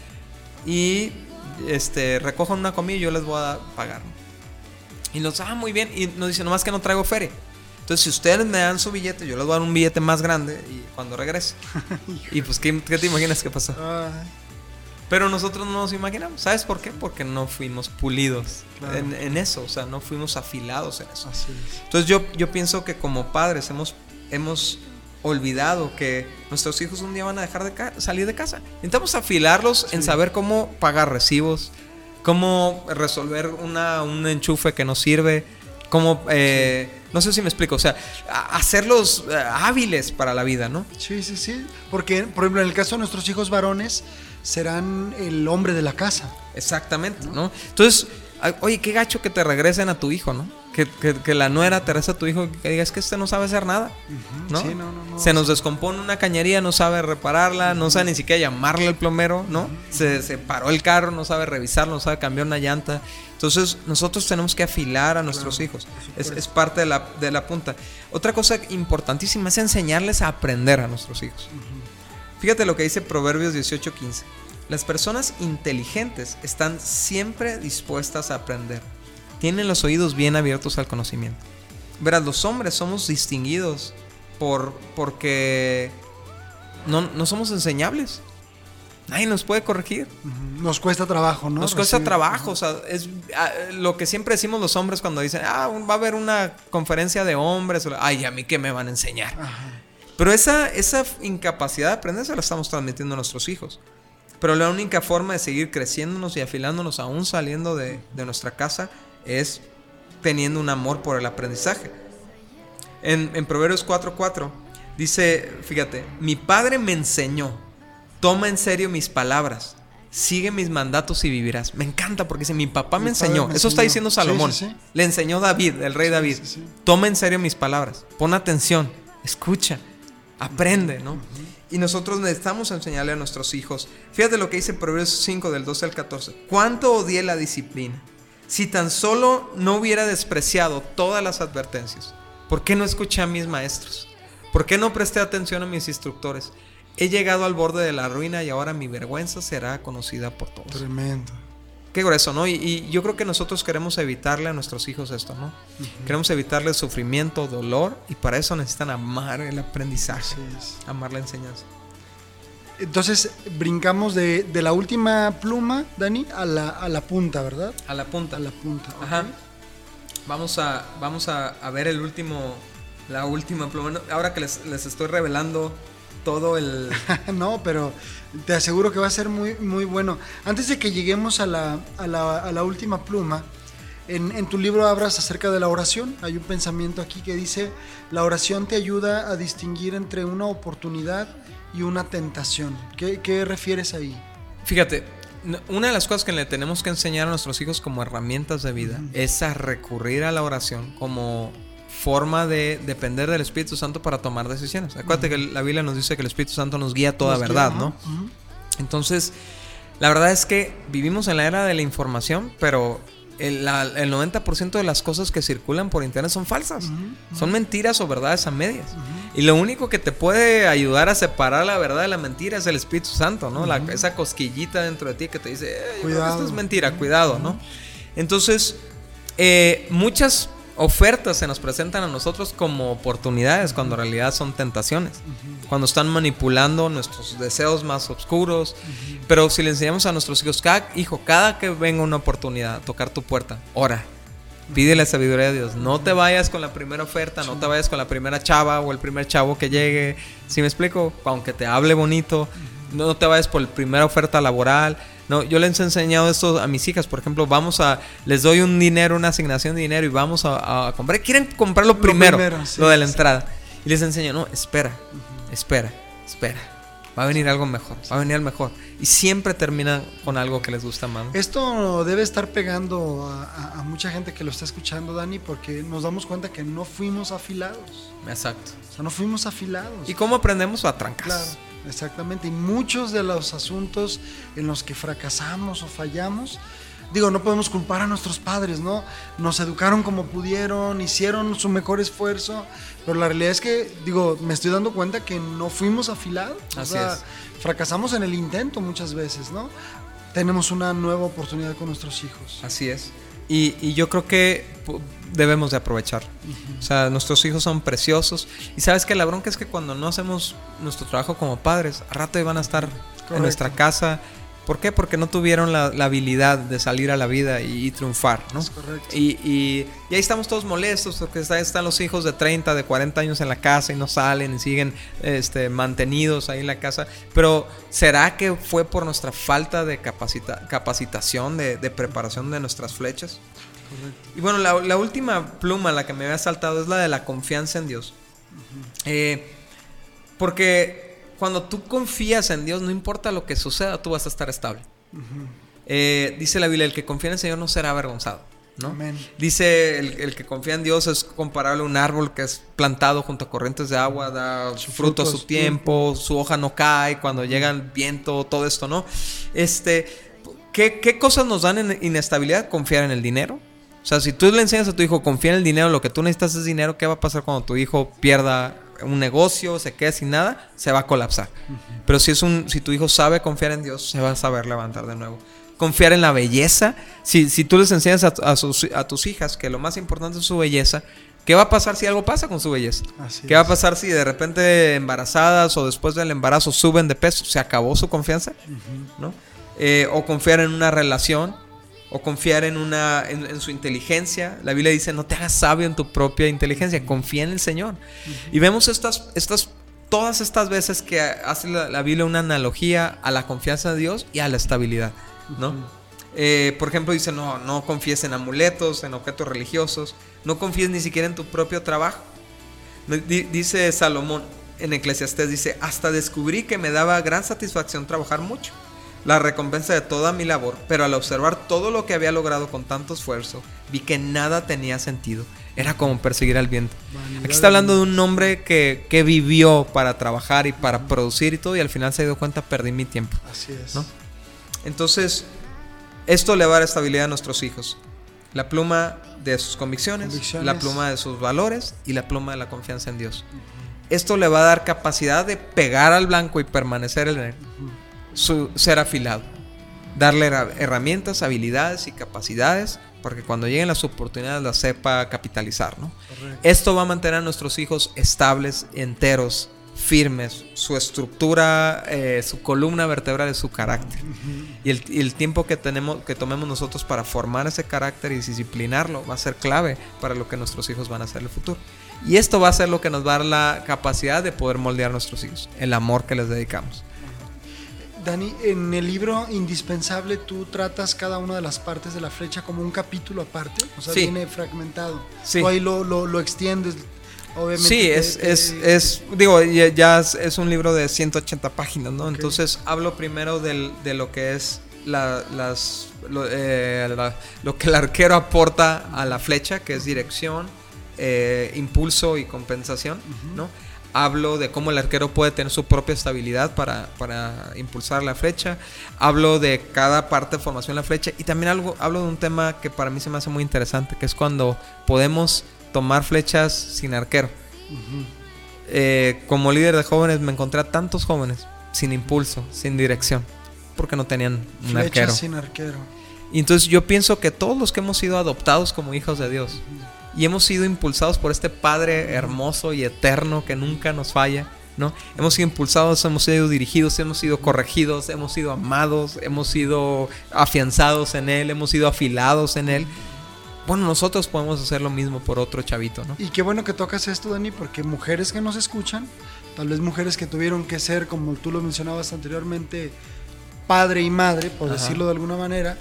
y este, recojan una comida y yo les voy a pagar. Y nos, ah, muy bien. Y nos dice, nomás que no traigo feria. Entonces, si ustedes me dan su billete, yo les voy a dar un billete más grande y cuando regrese. y pues, ¿qué, te imaginas que pasó? Pero nosotros no nos imaginamos. ¿Sabes por qué? Porque no fuimos pulidos en, eso. O sea, no fuimos afilados en eso. Entonces, yo, yo pienso que como padres hemos, hemos olvidado que nuestros hijos un día van a dejar de salir de casa. Intentamos afilarlos en saber cómo pagar recibos, cómo resolver una, un enchufe que nos sirve, cómo, eh, no sé si me explico, o sea, hacerlos eh, hábiles para la vida, ¿no? Sí, sí, sí, porque, por ejemplo, en el caso de nuestros hijos varones, serán el hombre de la casa. Exactamente, ¿no? Entonces, oye, qué gacho que te regresen a tu hijo, ¿no? Que, la nuera te reza a tu hijo que diga, es que este no sabe hacer nada. ¿no? se nos descompone una cañería, no sabe repararla, no sabe ni siquiera llamarle al plomero, ¿no? se, paró el carro, no sabe revisarlo, no sabe cambiar una llanta. Entonces, nosotros tenemos que afilar a nuestros hijos. Es, parte de la, de la, punta. Otra cosa importantísima es enseñarles a aprender a nuestros hijos. Fíjate lo que dice Proverbios 18:15. Las personas inteligentes están siempre dispuestas a aprender tienen los oídos bien abiertos al conocimiento. Verás, los hombres somos distinguidos por porque no, no somos enseñables. Nadie nos puede corregir. Nos cuesta trabajo, ¿no? Nos cuesta trabajo. O sea, es ah, lo que siempre decimos los hombres cuando dicen, ah, va a haber una conferencia de hombres. Ay, a mí qué me van a enseñar. Pero esa, esa incapacidad de aprender se la estamos transmitiendo a nuestros hijos. Pero la única forma de seguir creciéndonos y afilándonos aún saliendo de, de nuestra casa es teniendo un amor por el aprendizaje. En, en Proverbios 4:4 dice, fíjate, mi padre me enseñó, toma en serio mis palabras, sigue mis mandatos y vivirás. Me encanta porque dice, mi papá me enseñó, eso está diciendo Salomón, le enseñó David, el rey David, toma en serio mis palabras, pon atención, escucha, aprende, ¿no? Y nosotros necesitamos enseñarle a nuestros hijos. Fíjate lo que dice Proverbios 5 del 12 al 14. ¿Cuánto odié la disciplina? Si tan solo no hubiera despreciado todas las advertencias, ¿por qué no escuché a mis maestros? ¿Por qué no presté atención a mis instructores? He llegado al borde de la ruina y ahora mi vergüenza será conocida por todos. Tremendo. Qué grueso, ¿no? Y, yo creo que nosotros queremos evitarle a nuestros hijos esto, ¿no? Queremos evitarle sufrimiento, dolor, y para eso necesitan amar el aprendizaje, amar la enseñanza. Entonces brincamos de, la última pluma, Dani, a la, a la, punta, ¿verdad? A la punta. A la punta. Ajá. Vamos a, vamos a, ver el último, la última pluma. Ahora que les, estoy revelando todo el... no, pero te aseguro que va a ser muy, muy bueno. Antes de que lleguemos a la, a la, a la última pluma, en, en, tu libro hablas acerca de la oración. Hay un pensamiento aquí que dice, la oración te ayuda a distinguir entre una oportunidad y una tentación. ¿Qué, qué refieres ahí? Fíjate, una de las cosas que le tenemos que enseñar a nuestros hijos como herramientas de vida es a recurrir a la oración como forma de depender del Espíritu Santo para tomar decisiones. Acuérdate que la Biblia nos dice que el Espíritu Santo nos guía a toda Nos verdad, ¿no? Entonces, la verdad es que vivimos en la era de la información, pero el, la- el 90% de las cosas que circulan por internet son falsas. Son mentiras o verdades a medias. Y lo único que te puede ayudar a separar la verdad de la mentira es el Espíritu Santo, ¿no? La- esa cosquillita dentro de ti que te dice, "Eh, que esto Cuidado. es mentira, cuidado, ¿no? Entonces, eh, muchas ofertas se nos presentan a nosotros como oportunidades cuando en realidad son tentaciones. Cuando están manipulando nuestros deseos más oscuros. Pero si le enseñamos a nuestros hijos, cada, hijo, cada que venga una oportunidad a tocar tu puerta, ora. Pídele sabiduría a Dios. No te vayas con la primera oferta, no te vayas con la primera chava o el primer chavo que llegue. Si me explico? Aunque te hable bonito, no te vayas por la primera oferta laboral. No, yo les he enseñado esto a mis hijas, por ejemplo, vamos a, les doy un dinero, una asignación de dinero y vamos a, a comprar. Quieren comprarlo Lo primero, primero, sí, lo de la sí. entrada. Y les enseño, no, espera, espera, espera. Va a venir algo mejor, va a venir algo mejor. Y siempre terminan con algo que les gusta más. Esto debe estar pegando a, a- a mucha gente que lo está escuchando, Dani, porque nos damos cuenta que no fuimos afilados. Exacto. O sea, no fuimos afilados. ¿Y cómo aprendemos a trancar? Claro, exactamente. Y muchos de los asuntos en los que fracasamos o fallamos, digo, no podemos culpar a nuestros padres, ¿no? Nos educaron como pudieron, hicieron su mejor esfuerzo, pero la realidad es que, digo, me estoy dando cuenta que no fuimos afilados. O Así sea, es. fracasamos en el intento muchas veces, ¿no? Tenemos una nueva oportunidad con nuestros hijos. Así es. Y, y yo creo que debemos de aprovechar. O sea, nuestros hijos son preciosos. Y sabes que la bronca es que cuando no hacemos nuestro trabajo como padres, a rato van a estar en nuestra casa. ¿Por qué? Porque no tuvieron la, la habilidad de salir a la vida y, y triunfar, ¿no? Es correcto. Y, y- y ahí estamos todos molestos porque está- están los hijos de 30, de 40 años en la casa y no salen y siguen este, mantenidos ahí en la casa. Pero ¿será que fue por nuestra falta de capacita- capacitación, de, de preparación de nuestras flechas? Y bueno, la, la última pluma, la que me había saltado, es la de la confianza en Dios. Eh, porque cuando tú confías en Dios, no importa lo que suceda, tú vas a estar estable. Eh, dice la Biblia, el que confía en el Señor no será avergonzado. ¿no? Dice, el, el que confía en Dios es comparable a un árbol que es plantado junto a corrientes de agua, da su fruto a su tiempo, su hoja no cae, cuando llega el viento, todo esto, ¿no? Este, ¿qué, qué cosas nos dan en inestabilidad? Confiar en el dinero. O sea, si tú le enseñas a tu hijo confía en el dinero, lo que tú necesitas es dinero, ¿qué va a pasar cuando tu hijo pierda un negocio, se quede sin nada? Se va a colapsar. Pero si es un, si tu hijo sabe confiar en Dios, se va a saber levantar de nuevo. Confiar en la belleza. Si, si tú les enseñas a, a sus- a tus hijas que lo más importante es su belleza, ¿qué va a pasar si algo pasa con su belleza? Así ¿Qué va a pasar si de repente embarazadas o después del embarazo suben de peso? ¿Se acabó su confianza? ¿No? Eh, o confiar en una relación, o confiar en, una, en, en su inteligencia. La Biblia dice, no te hagas sabio en tu propia inteligencia, confía en el Señor. Y vemos estas, estas, todas estas veces que hace la, la Biblia una analogía a la confianza de Dios y a la estabilidad, ¿no? Eh, por ejemplo, dice, no, no confíes en amuletos, en objetos religiosos, no confíes ni siquiera en tu propio trabajo. Di- Dice Salomón en Eclesiastés, dice, hasta descubrí que me daba gran satisfacción trabajar mucho, la recompensa de toda mi labor, pero al observar todo lo que había logrado con tanto esfuerzo, vi que nada tenía sentido. Era como perseguir al viento. Vanidad Aquí está hablando de un hombre que, que vivió para trabajar y para producir y todo, y al final se dio cuenta, perdí mi tiempo. Así es. ¿no? Entonces, esto le va a dar estabilidad a nuestros hijos. La pluma de sus convicciones, Convicciones. la pluma de sus valores y la pluma de la confianza en Dios. Esto le va a dar capacidad de pegar al blanco y permanecer en él. Su, ser afilado. Darle herra- herramientas, habilidades y capacidades porque cuando lleguen las oportunidades las sepa capitalizar. ¿no? Esto va a mantener a nuestros hijos estables, enteros, firmes, su estructura, eh, su columna vertebral es su carácter. Y el, y el tiempo que, tenemos, que tomemos nosotros para formar ese carácter y disciplinarlo va a ser clave para lo que nuestros hijos van a hacer en el futuro. Y esto va a ser lo que nos va a dar la capacidad de poder moldear a nuestros hijos, el amor que les dedicamos. Dani, en el libro Indispensable tú tratas cada una de las partes de la flecha como un capítulo aparte, o sea, Sí. viene fragmentado. Sí. Tú ahí lo, lo, lo extiendes obviamente. Sí, te- es, te- es, es, digo, ya, ya es, es un libro de 180 páginas, ¿no? Entonces hablo primero del- de lo que es la, las, lo, eh, la- lo que el arquero aporta a la flecha, que es dirección, eh, impulso y compensación, ¿no? Hablo de cómo el arquero puede tener su propia estabilidad para, para impulsar la flecha. Hablo de cada parte de formación de la flecha. Y también algo, hablo de un tema que para mí se me hace muy interesante, que es cuando podemos tomar flechas sin arquero. Eh, como líder de jóvenes me encontré a tantos jóvenes sin impulso, sin dirección, porque no tenían un arquero. sin arquero. Y entonces yo pienso que todos los que hemos sido adoptados como hijos de Dios y hemos sido impulsados por este Padre hermoso y eterno que nunca nos falla, ¿no? Hemos sido impulsados, hemos sido dirigidos, hemos sido corregidos, hemos sido amados, hemos sido afianzados en Él, hemos sido afilados en Él. Bueno, nosotros podemos hacer lo mismo por otro chavito, ¿no? Y qué bueno que tocas esto, Dani, porque mujeres que nos escuchan, tal vez mujeres que tuvieron que ser, como tú lo mencionabas anteriormente, padre y madre, por Ajá. decirlo de alguna manera,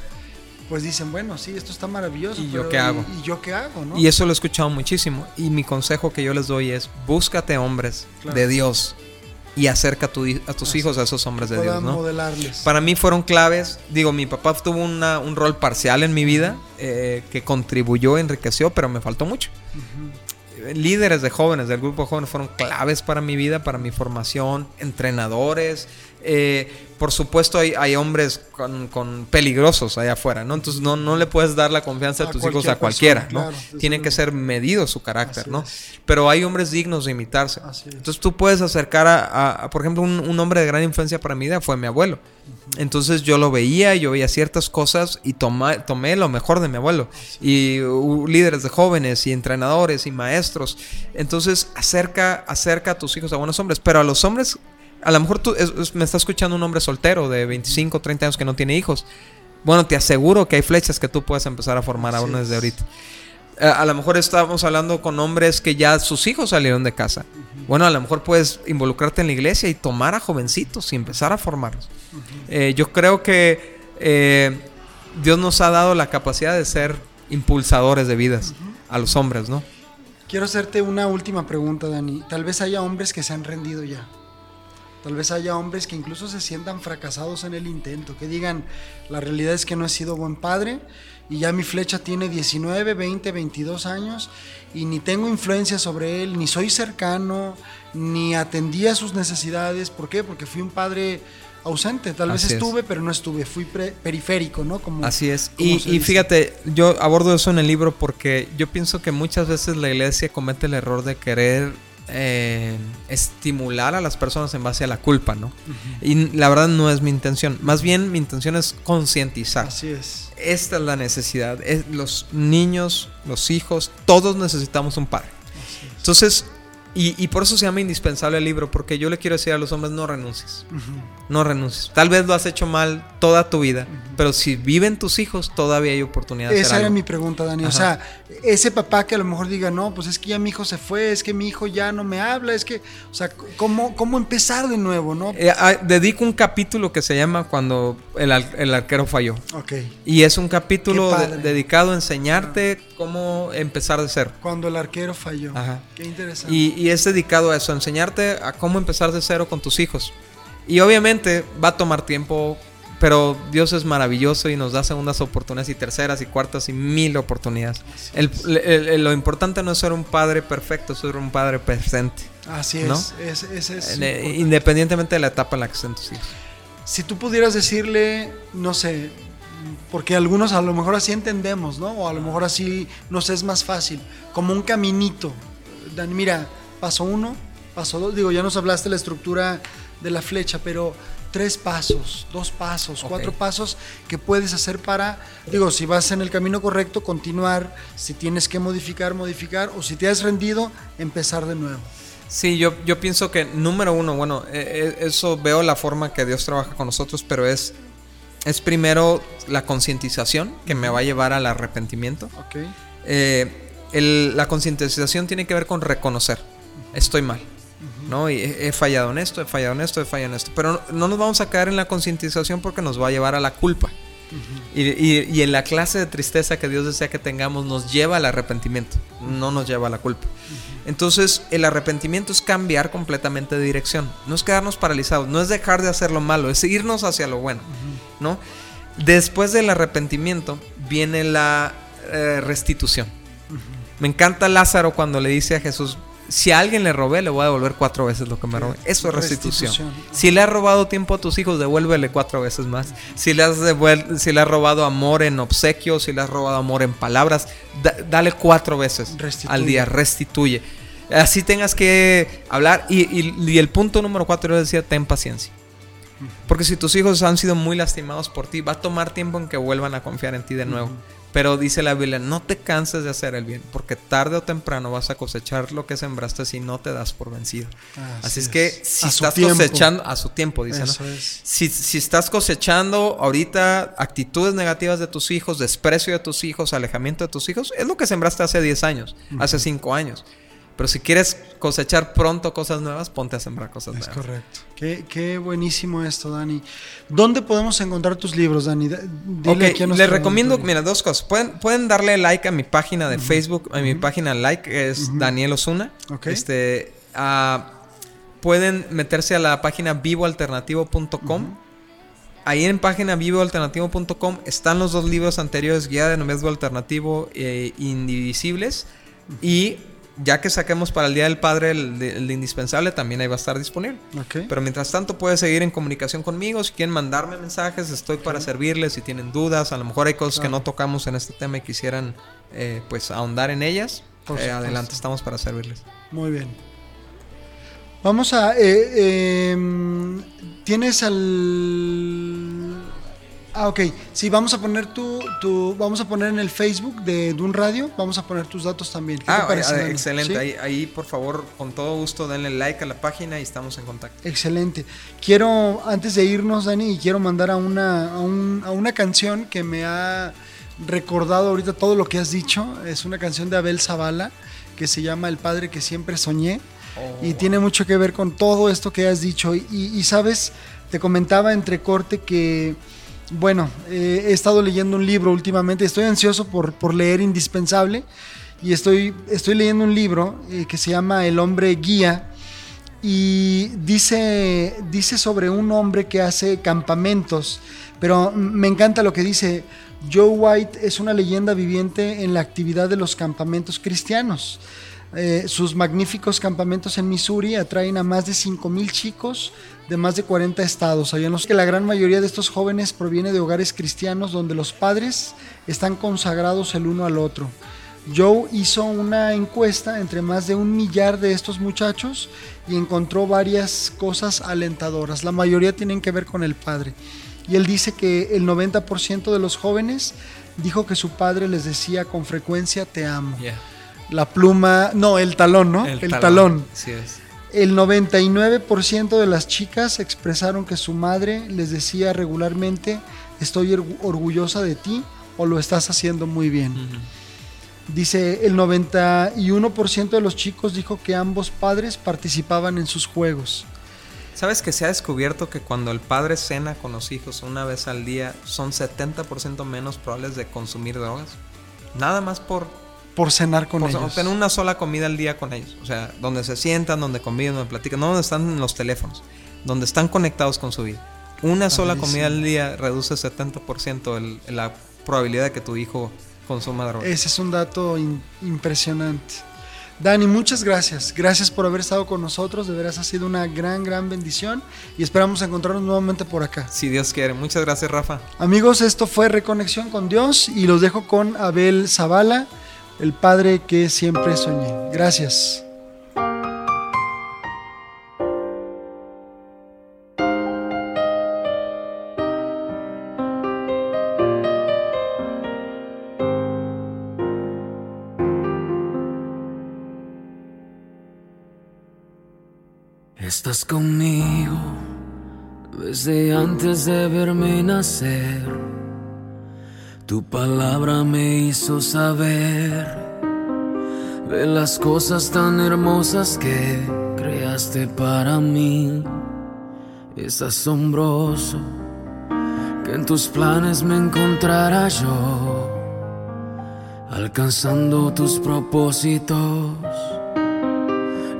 pues dicen, bueno, sí, esto está maravilloso. ¿Y yo qué hago? ¿Y, y yo qué hago? ¿no? Y eso lo he escuchado muchísimo. Y mi consejo que yo les doy es, búscate hombres Claro. de Dios y acerca a, tu a tus Así hijos a esos hombres de Dios, ¿no? modelarles. Para mí fueron claves. Digo, mi papá tuvo una- un rol parcial en mi vida eh, que contribuyó, enriqueció, pero me faltó mucho. Eh, Líderes de jóvenes, del grupo de jóvenes, fueron claves para mi vida, para mi formación, entrenadores. eh, por supuesto, hay, hay hombres con, con peligrosos allá afuera, ¿no? Entonces, no, no le puedes dar la confianza de A tus hijos a cualquiera, persona, ¿no? claro, Tiene que ser medido su carácter, Así ¿no? es. Pero hay hombres dignos de imitarse. Entonces tú puedes acercar a, a- a, por ejemplo, un, un hombre de gran influencia para mi vida fue mi abuelo. Entonces yo lo veía, yo veía ciertas cosas y toma- tomé lo mejor de mi abuelo. Y uh, líderes de jóvenes y entrenadores y maestros. Entonces acerca, acerca a tus hijos a buenos hombres. Pero a los hombres, a lo mejor tú es- es- me está escuchando un hombre soltero de 25, 30 años que no tiene hijos. Bueno, te aseguro que hay flechas que tú puedes empezar a formar Así aún desde es. ahorita. Eh, A, a lo mejor estamos hablando con hombres que ya sus hijos salieron de casa. Bueno, a lo mejor puedes involucrarte en la iglesia y tomar a jovencitos y empezar a formarlos. Eh, yo creo que eh, Dios nos ha dado la capacidad de ser impulsadores de vidas a los hombres, ¿no? Quiero hacerte una última pregunta, Dani. Tal vez haya hombres que se han rendido ya. Tal vez haya hombres que incluso se sientan fracasados en el intento, que digan, la realidad es que no he sido buen padre y ya mi flecha tiene 19, 20, 22 años y ni tengo influencia sobre él, ni soy cercano, ni atendí a sus necesidades. ¿Por qué? Porque fui un padre ausente. Tal vez es. estuve, pero no estuve. Fui periférico, ¿no? Como, Así es. como Y, y fíjate, yo abordo eso en el libro porque yo pienso que muchas veces la iglesia comete el error de querer eh, estimular a las personas en base a la culpa, ¿no? Y la verdad no es mi intención. Más bien mi intención es concientizar. Así es. Esta es la necesidad. Es- los niños, los hijos, todos necesitamos un padre. Entonces, y, y por eso se llama indispensable el libro, porque yo le quiero decir a los hombres, no renuncies. No renuncies. Tal vez lo has hecho mal toda tu vida, pero si viven tus hijos, todavía hay oportunidad de Esa hacer era algo. mi pregunta, Dani. O sea, ese papá que a lo mejor diga, no, pues es que ya mi hijo se fue, es que mi hijo ya no me habla, es que, o sea, ¿cómo, cómo empezar de nuevo, no? Eh, ah, dedico un capítulo que se llama Cuando el, el arquero falló. Ok. Y es un capítulo de- dedicado a enseñarte cómo empezar de cero. Cuando el arquero falló. Ajá. Qué interesante. Y, y es dedicado a eso, a enseñarte a cómo empezar de cero con tus hijos. Y obviamente va a tomar tiempo, pero Dios es maravilloso y nos da segundas oportunidades y terceras y cuartas y mil oportunidades. El- el- el- lo importante no es ser un padre perfecto, es ser un padre presente. Así ¿no? es. es, es- es eh, independientemente de la etapa en la que estén tus hijos. Si tú pudieras decirle, no sé, porque algunos a lo mejor así entendemos, ¿no? O a lo mejor así nos es más fácil, como un caminito. Dani, mira, paso uno, paso dos, digo, ya nos hablaste de la estructura de la flecha, pero tres pasos, dos pasos, cuatro pasos que puedes hacer para, digo, si vas en el camino correcto, continuar, si tienes que modificar, modificar, o si te has rendido, empezar de nuevo. Sí, yo, yo pienso que número uno, bueno, eh, eh, eso veo la forma que Dios trabaja con nosotros, pero es, es primero la concientización que me va a llevar al arrepentimiento. ¿Ok? Eh, el- la concientización tiene que ver con reconocer, estoy mal, ¿no? Y he, fallado en esto, he fallado en esto, he fallado en esto, pero no, no nos vamos a caer en la concientización porque nos va a llevar a la culpa. Y, y- y en la clase de tristeza que Dios desea que tengamos nos lleva al arrepentimiento, no nos lleva a la culpa. Entonces, el arrepentimiento es cambiar completamente de dirección. No es quedarnos paralizados, no es dejar de hacer lo malo, es irnos hacia lo bueno, ¿no? Después del arrepentimiento viene la eh, restitución. Me encanta Lázaro cuando le dice a Jesús, si a alguien le robé, le voy a devolver cuatro veces lo que me robé. Eso es restitución. Si le has robado tiempo a tus hijos, devuélvele cuatro veces más. Si le has, si le has robado amor en obsequios, si le has robado amor en palabras, dale cuatro veces al día, restituye. Así tengas que hablar. Y, el punto número cuatro yo decía, ten paciencia. Porque si tus hijos han sido muy lastimados por ti, va a tomar tiempo en que vuelvan a confiar en ti de nuevo. Pero dice la Biblia, no te canses de hacer el bien, porque tarde o temprano vas a cosechar lo que sembraste si no te das por vencido. Así, es que si estás cosechando, a su tiempo, dice, ¿no? Si, si, estás cosechando ahorita actitudes negativas de tus hijos, desprecio de tus hijos, alejamiento de tus hijos, es lo que sembraste hace 10 años, hace 5 años. Pero si quieres cosechar pronto cosas nuevas, ponte a sembrar cosas nuevas. Es correcto. Qué, qué, buenísimo esto, Dani. ¿Dónde podemos encontrar tus libros, Dani? Dile les recomiendo, mira, dos cosas. Pueden, pueden darle like a mi página de Facebook, a mi página like, es Daniel Osuna. Este, ah, pueden meterse a la página vivoalternativo.com. Ahí en página vivoalternativo.com están los dos libros anteriores, Guía de Noviazgo Alternativo e Indivisibles. Y ya que saquemos para el Día del Padre el, indispensable, también ahí va a estar disponible. Pero mientras tanto puedes seguir en comunicación conmigo. Si quieren mandarme mensajes, estoy para servirles. Si tienen dudas, a lo mejor hay cosas que no tocamos en este tema y quisieran eh, pues ahondar en ellas. Eh, adelante, estamos para servirles. Muy bien. Vamos a... Eh, em, ¿Tienes al Ah, ok. Sí, vamos a poner tu, tu, vamos a poner en el Facebook de Dun Radio, vamos a poner tus datos también. ah, parece, excelente. Ahí, ahí, por favor, con todo gusto, denle like a la página y estamos en contacto. Excelente. Quiero, antes de irnos, Dani, quiero mandar a una, a, un, a una canción que me ha recordado ahorita todo lo que has dicho. Es una canción de Abel Zavala que se llama El Padre que siempre soñé. Oh, y tiene mucho que ver con todo esto que has dicho. Y, y sabes, te comentaba entre corte que bueno, eh, he estado leyendo un libro últimamente, estoy ansioso por, leer Indispensable y estoy, estoy leyendo un libro eh, que se llama El hombre guía y dice, dice sobre un hombre que hace campamentos, pero me encanta lo que dice, Joe White es una leyenda viviente en la actividad de los campamentos cristianos. Eh, sus magníficos campamentos en Missouri atraen a más de 5.000 chicos de más de 40 estados. Hay que la gran mayoría de estos jóvenes proviene de hogares cristianos donde los padres están consagrados el uno al otro. Joe hizo una encuesta entre más de un millar de estos muchachos y encontró varias cosas alentadoras. La mayoría tienen que ver con el padre. Y él dice que el 90% de los jóvenes dijo que su padre les decía con frecuencia te amo. La pluma, no, el talón, ¿no? El, talón. es. El 99% de las chicas expresaron que su madre les decía regularmente, estoy orgullosa de ti o lo estás haciendo muy bien. Dice, el 91% de los chicos dijo que ambos padres participaban en sus juegos. ¿Sabes que se ha descubierto que cuando el padre cena con los hijos una vez al día son 70% menos probables de consumir drogas? Nada más por por cenar con ellos. Tener una sola comida al día con ellos. O sea, donde se sientan, donde conviven, donde platican, no donde están en los teléfonos, donde están conectados con su vida. Una sola comida al día reduce 70% la probabilidad de que tu hijo consuma drogas. Ese es un dato impresionante. Dani, muchas gracias. Gracias por haber estado con nosotros. De veras ha sido una gran, gran bendición. Y esperamos encontrarnos nuevamente por acá. Si Dios quiere. Muchas gracias, Rafa. Amigos, esto fue Reconexión con Dios. Y los dejo con Abel Zavala el Padre que siempre soñé. Gracias. Estás conmigo desde antes de verme nacer tu palabra me hizo saber de las cosas tan hermosas que creaste para mí. Es asombroso que en tus planes me encontrara yo, alcanzando tus propósitos.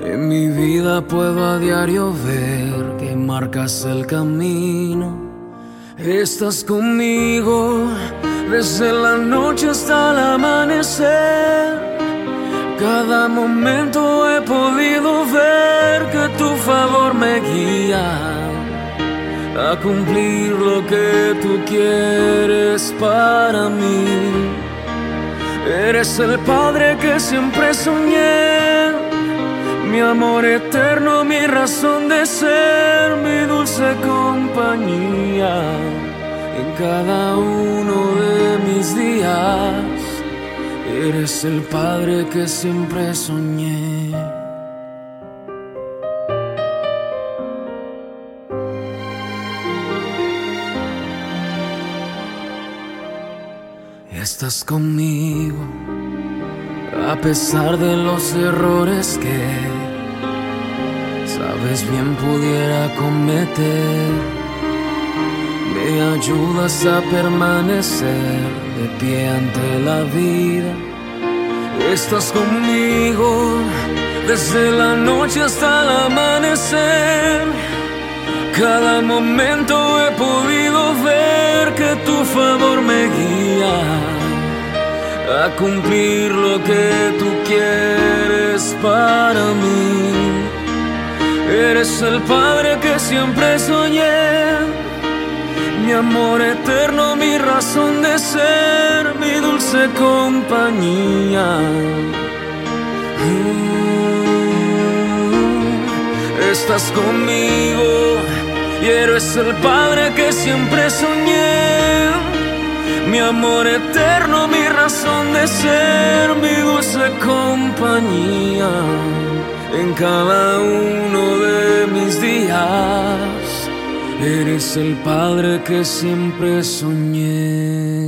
En mi vida puedo a diario ver que marcas el camino. Estás conmigo desde la noche hasta el amanecer. Cada momento he podido ver que tu favor me guía a cumplir lo que tú quieres para mí. Eres el Padre que siempre soñé, mi amor eterno, mi razón de ser, mi dulce compañía en cada uno de Eres el Padre que siempre soñé. Estás conmigo a pesar de los errores que sabes bien pudiera cometer. Me ayudas a permanecer de pie ante la vida. Estás conmigo desde la noche hasta el amanecer. Cada momento he podido ver que tu favor me guía a cumplir lo que tú quieres para mí. Eres el Padre que siempre soñé, mi amor eterno, mi razón de ser, mi dulce compañía. Mm, Estás conmigo y eres el Padre que siempre soñé. Mi amor eterno, mi razón de ser, mi dulce compañía en cada uno de mis días. Eres el Padre que siempre soñé.